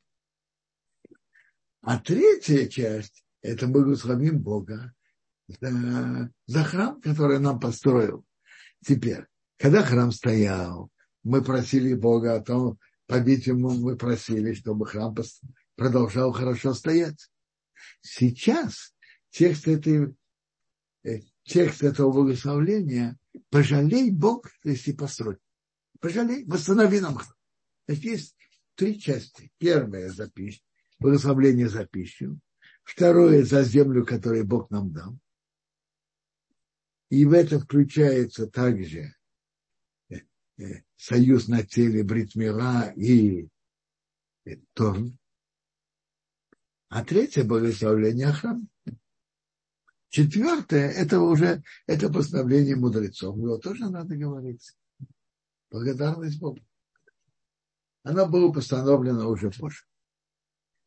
Speaker 1: А третья часть – это мы благословим Бога за, за храм, который нам построил. Теперь, когда храм стоял, мы просили Бога о том, по-видимому, мы просили, чтобы храм продолжал хорошо стоять. Сейчас текст, этой, э, текст этого благословления «Пожалей Бог, если построить». Пожалей, восстанови нам храм. Значит, есть три части. Первая за пищу, благословление за пищу. Второе за землю, которую Бог нам дал. И в это включается также э, э, союз на теле Бритмила и э, Торн. А третье благословление храм. Четвертое, это уже это постановление мудрецов. Его тоже надо говорить. Благодарность Богу. Оно было постановлено уже позже.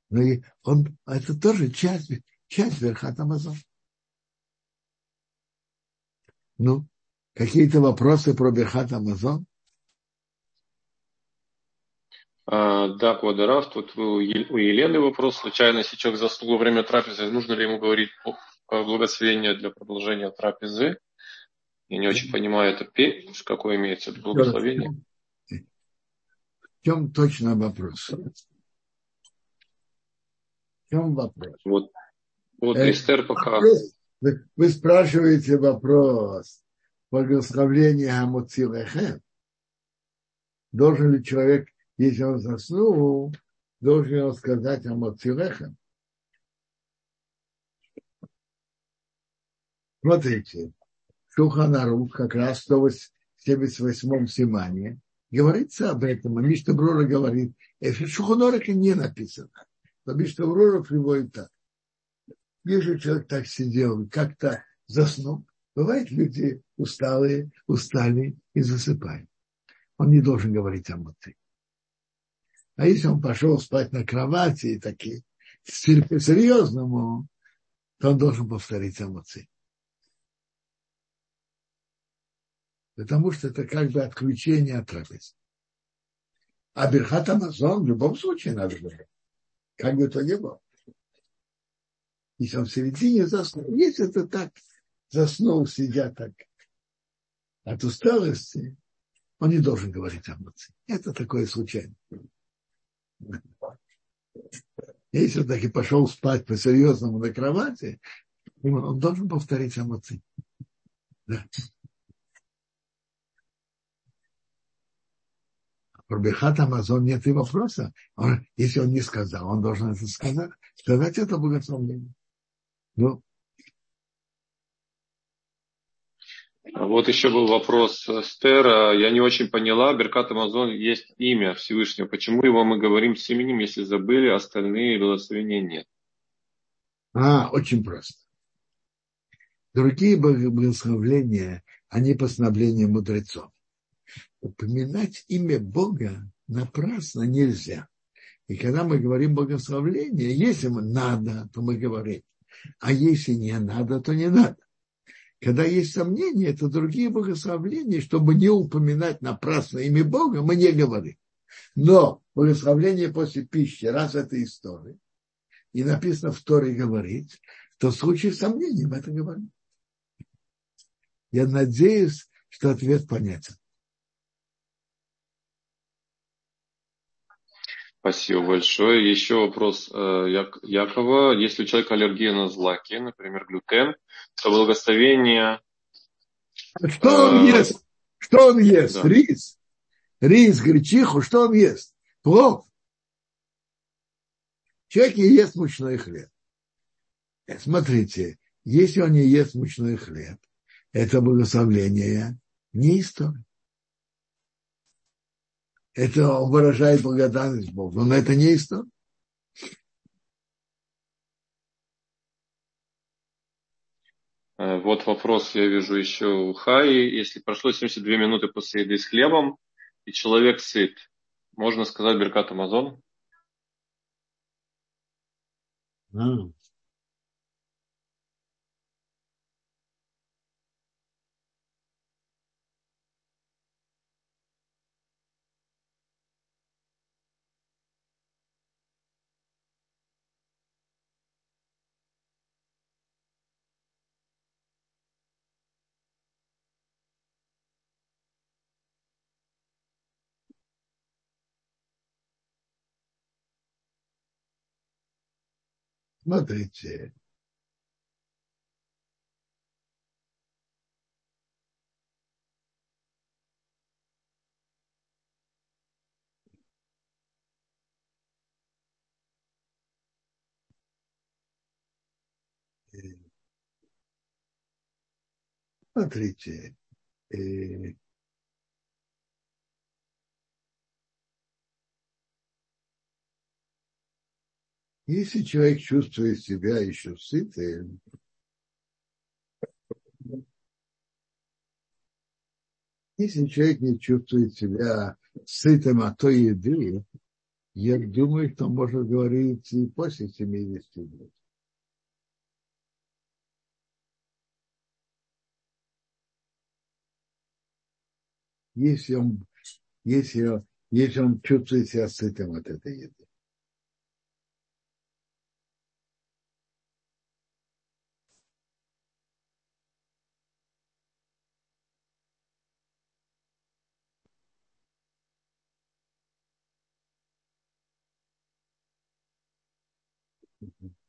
Speaker 1: Но и он, это тоже часть, часть Верхат Амазон. Ну, какие-то вопросы про Берхат Амазон?
Speaker 2: А, да, Квадорав, тут у Елены вопрос. Случайно, если человек заснул во время трапезы, нужно ли ему говорить благословение для продолжения трапезы? Я не очень понимаю, это какое имеется благословение.
Speaker 1: В чем точно вопрос? В чем вопрос?
Speaker 2: Вот, вот э, Эстер пока...
Speaker 1: Вы, вы спрашиваете вопрос благословления Амуцилехем. Должен ли человек, если он заснул, должен ли он сказать Амуцилехем? Смотрите, Шуханарух, как раз в 178-м Симане, говорится об этом, а Мишта Брора говорит, это Шуханаруха не написано, но Мишта Брора приводит так. Если человек так сидел, как-то заснул, бывает люди усталые, устали и засыпают. Он не должен говорить о муты. А если он пошел спать на кровати и такие, [laughs] серьезному, то он должен повторить муце. Потому что это как бы отключение от трапезы. А Берхат Амазон в любом случае надо говорить. Как бы то ни было если он в середине заснул. Если это так, заснул, сидя так от усталости, он не должен говорить о муце. Это такое случайно. Если он так и пошел спать по-серьезному на кровати, он должен повторить о муце. Да. Про Бехат Амазон нет и вопроса. Он, если он не сказал, он должен это сказать. Сказать это благословение. Ну.
Speaker 2: Вот еще был вопрос Стера. Я не очень поняла. Беркат Амазон есть имя Всевышнего. Почему его мы говорим с именем, если забыли, остальные благословения нет?
Speaker 1: А, очень просто. Другие благословления, они постановления мудрецов. Упоминать имя Бога напрасно нельзя. И когда мы говорим благословление, если надо, то мы говорим. А если не надо, то не надо. Когда есть сомнения, это другие богословления, чтобы не упоминать напрасно имя Бога, мы не говорим. Но благословление после пищи, раз это история, и написано в Торе говорить, то в случае сомнений мы это говорим. Я надеюсь, что ответ понятен.
Speaker 2: Спасибо большое. Еще вопрос э, Якова. Если у человека аллергия на злаки, например, глютен, то благословение...
Speaker 1: Что он э, ест? Что он ест? Да. Рис. Рис, гречиху, что он ест? Плов. Человек не ест мучной хлеб. Смотрите, если он не ест мучной хлеб, это благословление не история. Это он выражает благодарность Богу, но это не история.
Speaker 2: Э, вот вопрос я вижу еще у Хаи. Если прошло 72 минуты после еды с хлебом, и человек сыт, можно сказать Беркат Амазон?
Speaker 1: Mm. Смотрите. Смотрите, Если человек чувствует себя еще сытым, если человек не чувствует себя сытым от той еды, я думаю, что может говорить и после 70 лет. Если он, если, если он чувствует себя сытым от этой еды.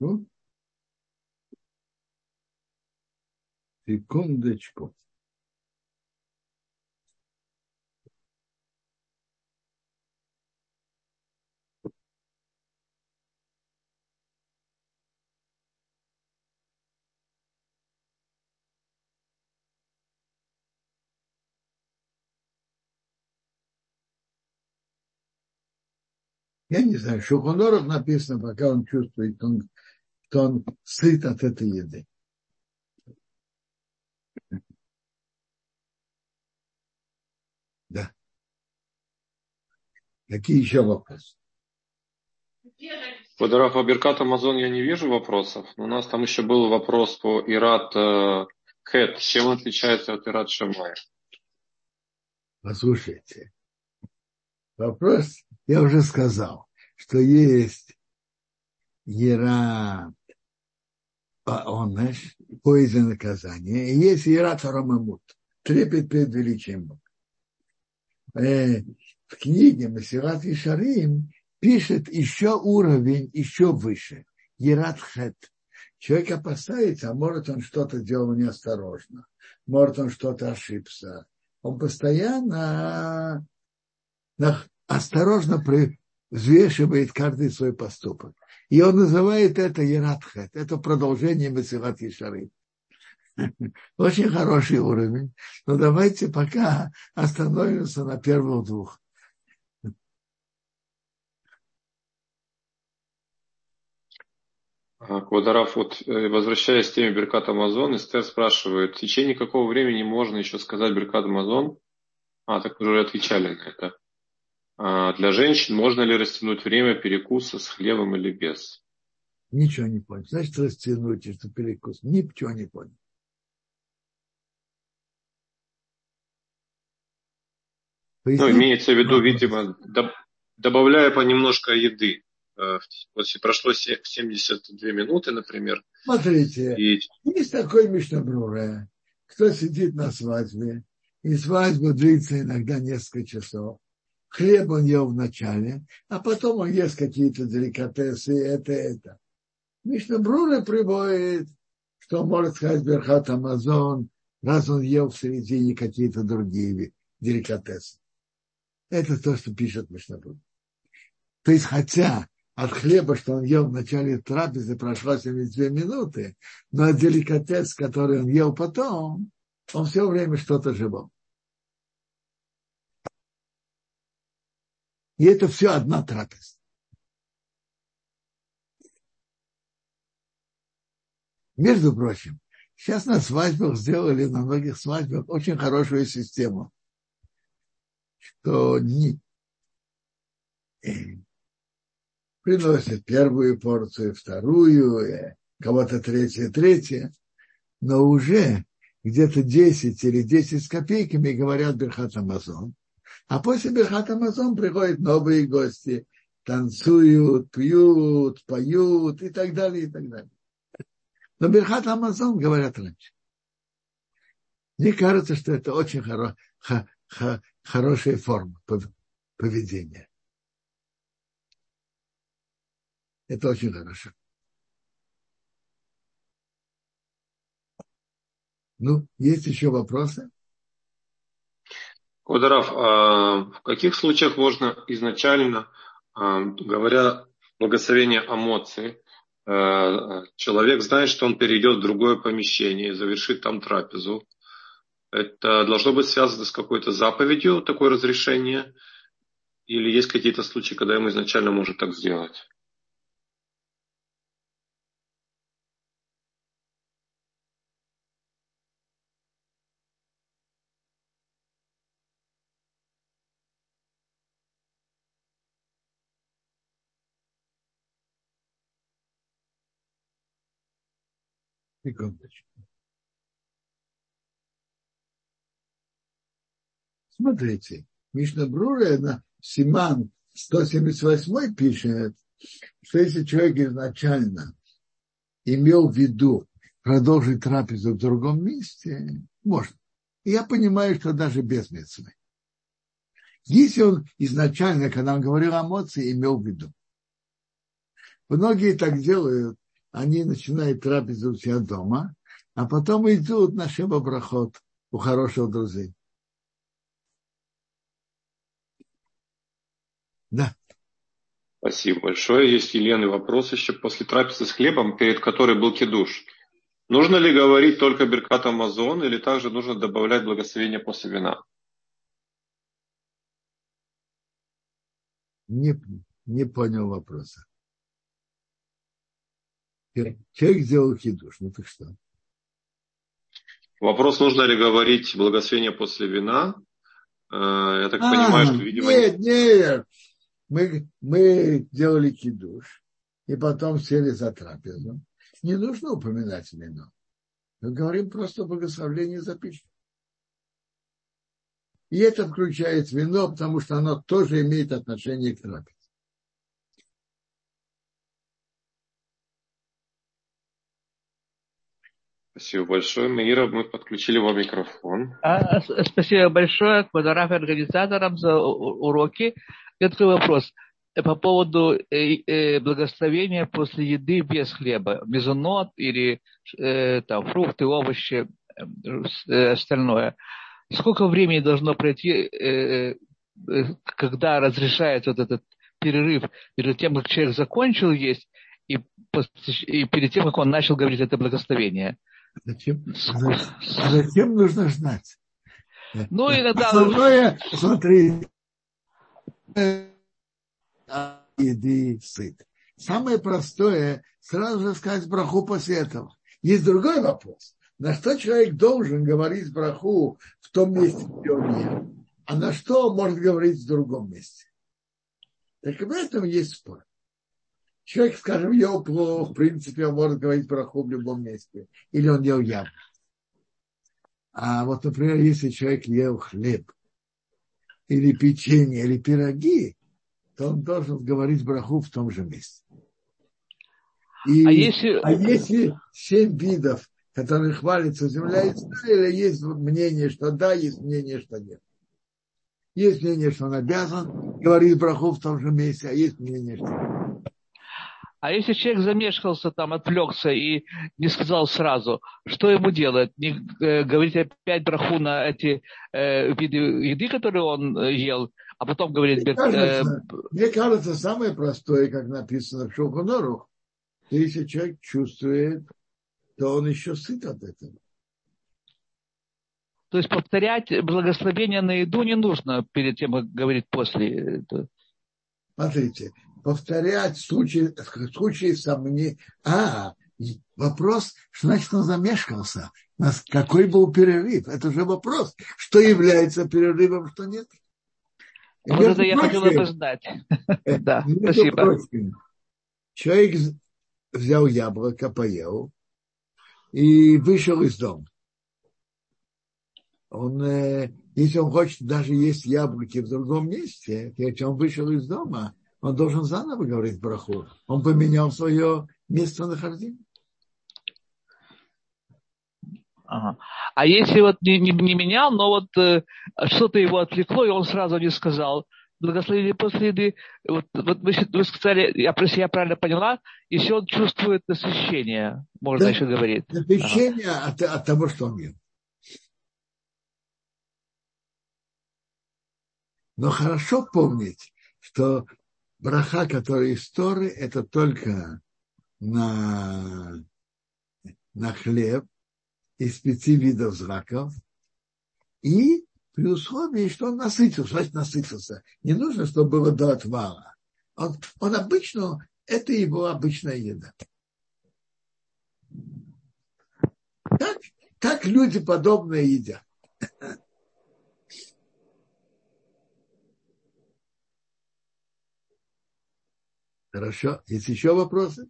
Speaker 1: Ну, секундочку. Я не знаю, что Хоноров написано, пока он чувствует, он что он сыт от этой еды. Да. Какие еще вопросы?
Speaker 2: По Дарафа Беркат Амазон я не вижу вопросов. У нас там еще был вопрос по Ират э, Хэт. Чем отличается от Ират Шамая?
Speaker 1: Послушайте. Вопрос, я уже сказал, что есть Ера онеш, поезд наказания, и есть Ират Рамамут, трепет перед величием Бога. Э, в книге Масилат и Шарим пишет еще уровень, еще выше. Ерат Хет. Человек опасается, а может он что-то делал неосторожно, может он что-то ошибся. Он постоянно осторожно взвешивает каждый свой поступок. И он называет это Ератхет. Это продолжение Месилат Ешары. [laughs] Очень хороший уровень. Но давайте пока остановимся на первых двух.
Speaker 2: Квадраф, вот э, возвращаясь к теме Беркат Амазон, Эстер спрашивает, в течение какого времени можно еще сказать Беркат Амазон? А, так уже отвечали на это. А для женщин можно ли растянуть время перекуса с хлебом или без?
Speaker 1: Ничего не понял. Значит, растянуть, что перекус. Ничего не понял.
Speaker 2: Ну, имеется в виду, видимо, добавляя понемножко еды. Э, вот прошло 72 минуты, например.
Speaker 1: Смотрите, и... есть такой Мишнабрура, кто сидит на свадьбе, и свадьба длится иногда несколько часов хлеб он ел вначале, а потом он ест какие-то деликатесы, это, это. Мишна Брура приводит, что он может сказать Берхат Амазон, раз он ел в середине какие-то другие деликатесы. Это то, что пишет Мишна Брура. То есть, хотя от хлеба, что он ел в начале трапезы, прошло 72 минуты, но деликатес, который он ел потом, он все время что-то живал. И это все одна трапеза. Между прочим, сейчас на свадьбах сделали, на многих свадьбах, очень хорошую систему, что не, приносят первую порцию, вторую, кого-то третья, третья, но уже где-то 10 или 10 с копейками говорят Берхат Амазон. А после Берхат Амазон приходят новые гости, танцуют, пьют, поют и так далее, и так далее. Но Берхат Амазон говорят раньше. Мне кажется, что это очень хоро, хо, хо, хорошая форма поведения. Это очень хорошо. Ну, есть еще вопросы?
Speaker 2: Кударов, а в каких случаях можно изначально, а, говоря благословение эмоций, а, человек знает, что он перейдет в другое помещение и завершит там трапезу. Это должно быть связано с какой-то заповедью, такое разрешение? Или есть какие-то случаи, когда ему изначально может так сделать?
Speaker 1: Секундочку. Смотрите, Мишна Брура на Симан 178 пишет, что если человек изначально имел в виду продолжить трапезу в другом месте, можно. Я понимаю, что даже без мецвы. Если он изначально, когда он говорил о эмоции, имел в виду. Многие так делают, они начинают трапезу у себя дома, а потом идут на шебобрахот у хороших друзей. Да.
Speaker 2: Спасибо большое. Есть Елены вопрос еще после трапезы с хлебом, перед которой был кидуш. Нужно ли говорить только Беркат Амазон или также нужно добавлять благословение после вина?
Speaker 1: Не, не понял вопроса. Человек сделал хидуш, ну так что?
Speaker 2: Вопрос, нужно ли говорить благословение после вина. Э, я так а, понимаю, что, видимо...
Speaker 1: Нет, нет. Мы, мы делали кидуш, и потом сели за трапезу. Не нужно упоминать вино. Мы говорим просто о благословении за пищу. И это включает вино, потому что оно тоже имеет отношение к трапезе.
Speaker 2: Спасибо большое. Маира, мы подключили вам микрофон.
Speaker 5: А, спасибо большое Квадраф организаторам за уроки. Я такой вопрос по поводу э, э, благословения после еды без хлеба. Мезонот или э, там, фрукты, овощи, э, остальное. Сколько времени должно пройти, э, э, когда разрешается вот этот перерыв между тем, как человек закончил есть, и, и перед тем, как он начал говорить это благословение?
Speaker 1: Зачем, зачем нужно знать?
Speaker 5: Ну, иногда...
Speaker 1: Основное, смотри, еды сыт. Самое простое, сразу же сказать браху после этого. Есть другой вопрос. На что человек должен говорить браху в том месте, где он ел? А на что он может говорить в другом месте? Так в этом есть спор. Человек, скажем, ел плохо, в принципе, он может говорить про ху в любом месте. Или он ел яблоко. А вот, например, если человек ел хлеб, или печенье, или пироги, то он должен говорить браху в том же месте. И, а, если... а если семь видов, которые хвалятся земля Израиля, есть мнение, что да, есть мнение, что нет. Есть мнение, что он обязан говорить браху в том же месте, а есть мнение, что нет.
Speaker 5: А если человек замешкался, там, отвлекся и не сказал сразу, что ему делать? Не э, говорить опять браху на эти э, виды еды, которые он э, ел, а потом говорить...
Speaker 1: Мне кажется, э, мне кажется, самое простое, как написано в Шухонору, если человек чувствует, то он еще сыт от этого.
Speaker 5: То есть повторять благословение на еду не нужно перед тем, как говорить после.
Speaker 1: Смотрите, повторять в случае, в случае сомнений. А, вопрос, что значит он замешкался. Какой был перерыв? Это же вопрос, что является перерывом, что нет.
Speaker 5: Вот это я хотела бы знать. [laughs]
Speaker 1: Э, да, спасибо. Человек взял яблоко, поел и вышел из дома. Он, э, если он хочет даже есть яблоки в другом месте, если он вышел из дома, он должен заново говорить браху. Он поменял свое местонахождение.
Speaker 5: Ага. А если вот не, не, не менял, но вот э, что-то его отвлекло, и он сразу не сказал, благословили после еды, вот, вот вы, вы сказали, я, если я правильно поняла, если он чувствует насыщение, можно да, еще говорить.
Speaker 1: Насыщение ага. от, от того, что он ел. Но хорошо помнить, что браха, который из Торы, это только на, на хлеб из пяти видов зраков и при условии, что он насытился, значит насытился. Не нужно, чтобы было до отвала. Он, он обычно, это его обычная еда. Так, так люди подобные едят. [laughs] Хорошо. Есть еще вопросы?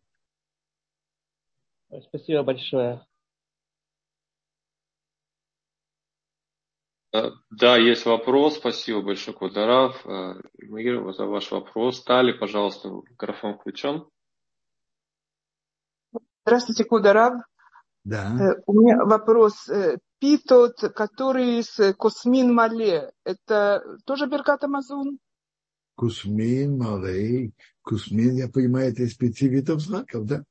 Speaker 5: Спасибо большое.
Speaker 2: Э, да, есть вопрос. Спасибо большое, Квадарав. Э, Мир, за ваш вопрос. Тали, пожалуйста, микрофон включен.
Speaker 6: Здравствуйте, Кударав.
Speaker 1: Да.
Speaker 6: Э, у меня вопрос. Питот, который с Космин Мале, это тоже Беркат Амазон?
Speaker 1: Кусмин, Малей. Кусмин, я понимаю, это из пяти видов знаков, да?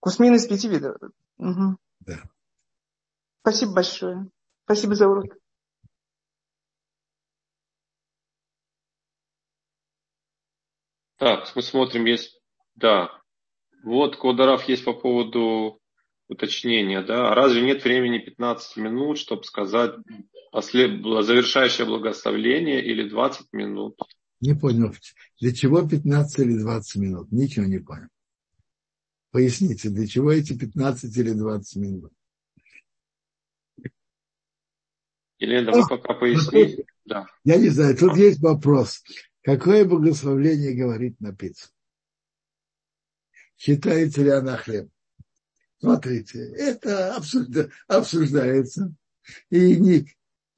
Speaker 6: Кусмин из пяти видов.
Speaker 1: Угу. Да.
Speaker 6: Спасибо большое. Спасибо за урок.
Speaker 2: Так, мы смотрим, есть, да. Вот Квадарав есть по поводу уточнения, да. А разве нет времени 15 минут, чтобы сказать послед... завершающее благословление или 20 минут?
Speaker 1: Не понял, для чего 15 или 20 минут? Ничего не понял. Поясните, для чего эти 15 или 20 минут?
Speaker 2: Елена, вы пока поясните. Да.
Speaker 1: Я не знаю, тут есть вопрос. Какое благословление говорит на пиццу? Считается ли она хлеб? Смотрите, это обсуждается. И, не,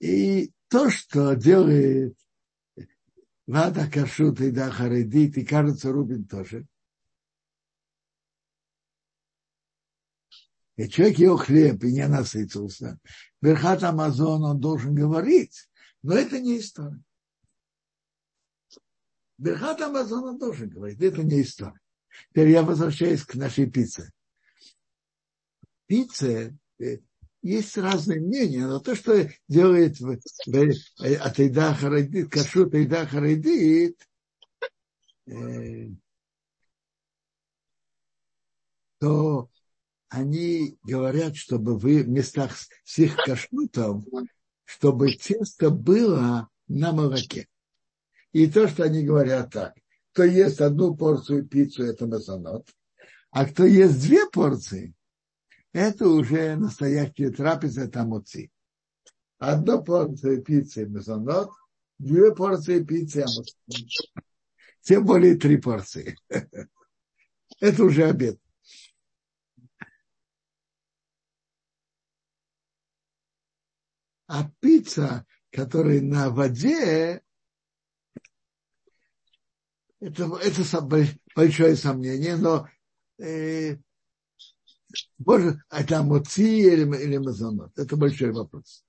Speaker 1: и то, что делает Вада Кашут и Дахаридит, и кажется, Рубин тоже. И человек ел хлеб и не насытился. Верхат Амазон он должен говорить, но это не история. Берхат Амазона должен говорить, это не история. Теперь я возвращаюсь к нашей пицце. Пицца, э, есть разные мнения, но то, что делает Атайда Харадит, Кашут Атайда Харадит, э, то они говорят, чтобы вы в местах с их кашрутом, чтобы тесто было на молоке. И то, что они говорят так, кто ест одну порцию пиццу, это мазонот, а кто ест две порции, это уже настоящая трапеза, это амуци. Одна порция пиццы мезонот, две порции пиццы амуци. Тем более три порции. [laughs] Это уже обед. А пицца, которая на воде, это, это большое сомнение, но э, может, это моци или, или мазонот? Это большой вопрос.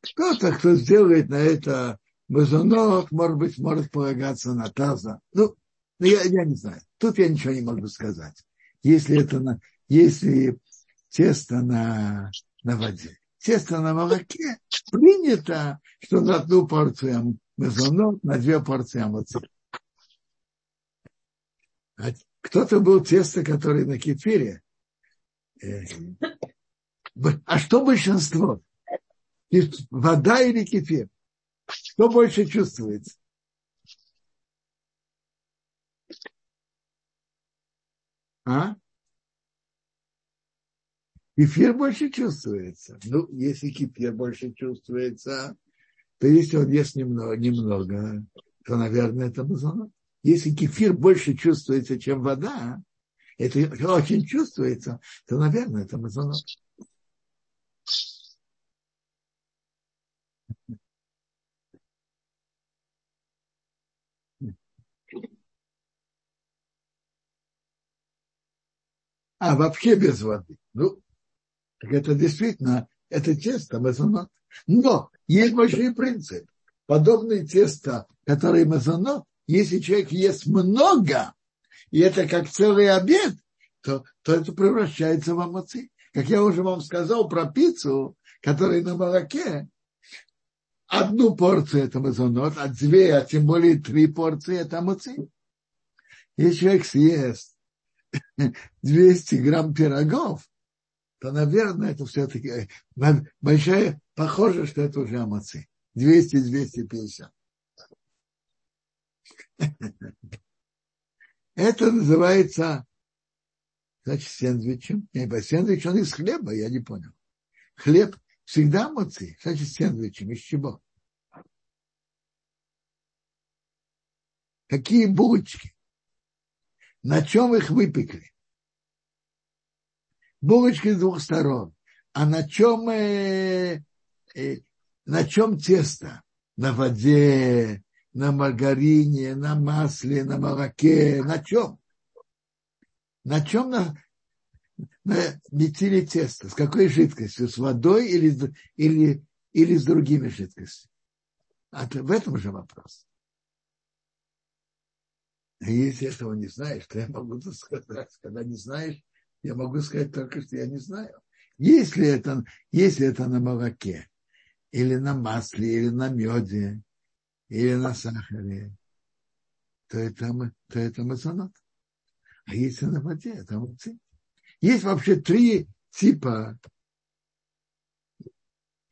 Speaker 1: Кто-то, кто сделает на это мазонот, может быть, может полагаться на таза. Ну, я, я не знаю. Тут я ничего не могу сказать. Если это на, если тесто на, на воде. Тесто на молоке принято, что на одну порцию мезонот, на две порции амоци. Кто-то был тесто, который на кефире. Э, А что большинство? Вода или кефир? Что больше чувствуется? А? Кефир больше чувствуется. Ну, если кефир больше чувствуется, то если он ест немного, немного то, наверное, это мазонот. Если кефир больше чувствуется, чем вода, это очень чувствуется, то, наверное, это мазонот. А вообще без воды. Ну, так это действительно, это тесто мазонот. Но есть большой принцип. Подобное тесто, которое мазонот, если человек ест много, и это как целый обед, то, то это превращается в амоци. Как я уже вам сказал про пиццу, которая на молоке, одну порцию это мазонот, а две, а тем более три порции это амоци. Если человек съест [laughs] 200 грамм пирогов, то, наверное, это все-таки э, большая, похоже, что это уже амоци. 200-250. Это называется, значит, сэндвичем. Не, сэндвич, он из хлеба, я не понял. Хлеб всегда амоци, значит, сэндвичем. Из чего? Какие булочки? На чем их выпекли? Булочки с двух сторон. А на чем, э, э, на чем тесто? На воде, на маргарине, на масле, на молоке. На чем? На чем на, на метили тесто? С какой жидкостью? С водой или, или, или с другими жидкостями? А в этом же вопрос. А если этого не знаешь, то я могу сказать, когда не знаешь, я могу сказать только, что я не знаю. Если это, если это на молоке, или на масле, или на меде, или на сахаре, то это, то это мазонот. А если на воде, это муци. Есть вообще три типа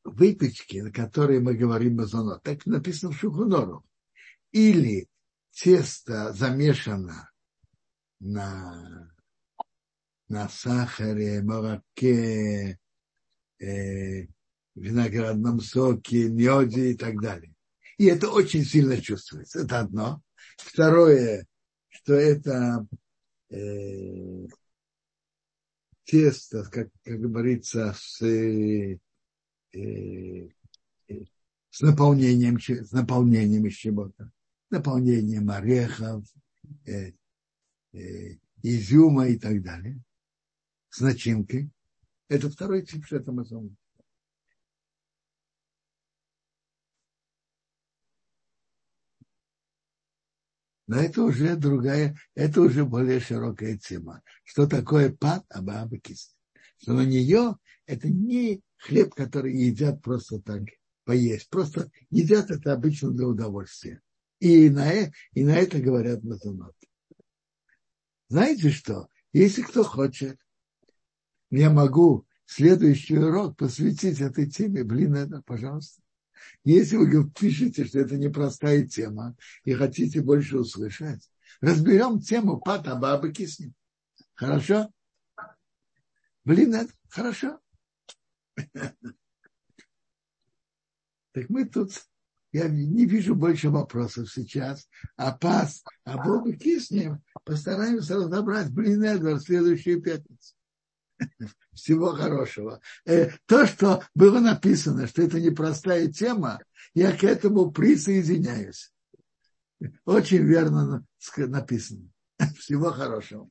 Speaker 1: выпечки, на которые мы говорим мазонот. Так написано в Шухунору. Или тесто замешано на, на сахаре, молоке, э, виноградном соке, меде и так далее. И это очень сильно чувствуется. Это одно. Второе, что это э, тесто, как, как говорится, с, э, э, с наполнением, с наполнением из чего-то наполнением орехов, э, э, изюма и так далее, с начинкой. Это второй тип шетамазона. Но это уже другая, это уже более широкая тема. Что такое пат абабакис? Что на нее это не хлеб, который едят просто так поесть. Просто едят это обычно для удовольствия. И на, э, и на это говорят Мазонот. Знаете что? Если кто хочет, я могу следующий урок посвятить этой теме. Блин, это, пожалуйста. Если вы пишете, что это непростая тема и хотите больше услышать, разберем тему Пата Бабы Киснем. Хорошо? Блин, это хорошо. [laughs] Так мы тут я не вижу больше вопросов сейчас. А пас, а Бога киснем, постараемся разобрать, блин, Эдвард, следующую пятницу. [laughs] Всего хорошего. Э, то, что было написано, что это непростая тема, я к этому присоединяюсь. Очень верно написано. [laughs] Всего хорошего.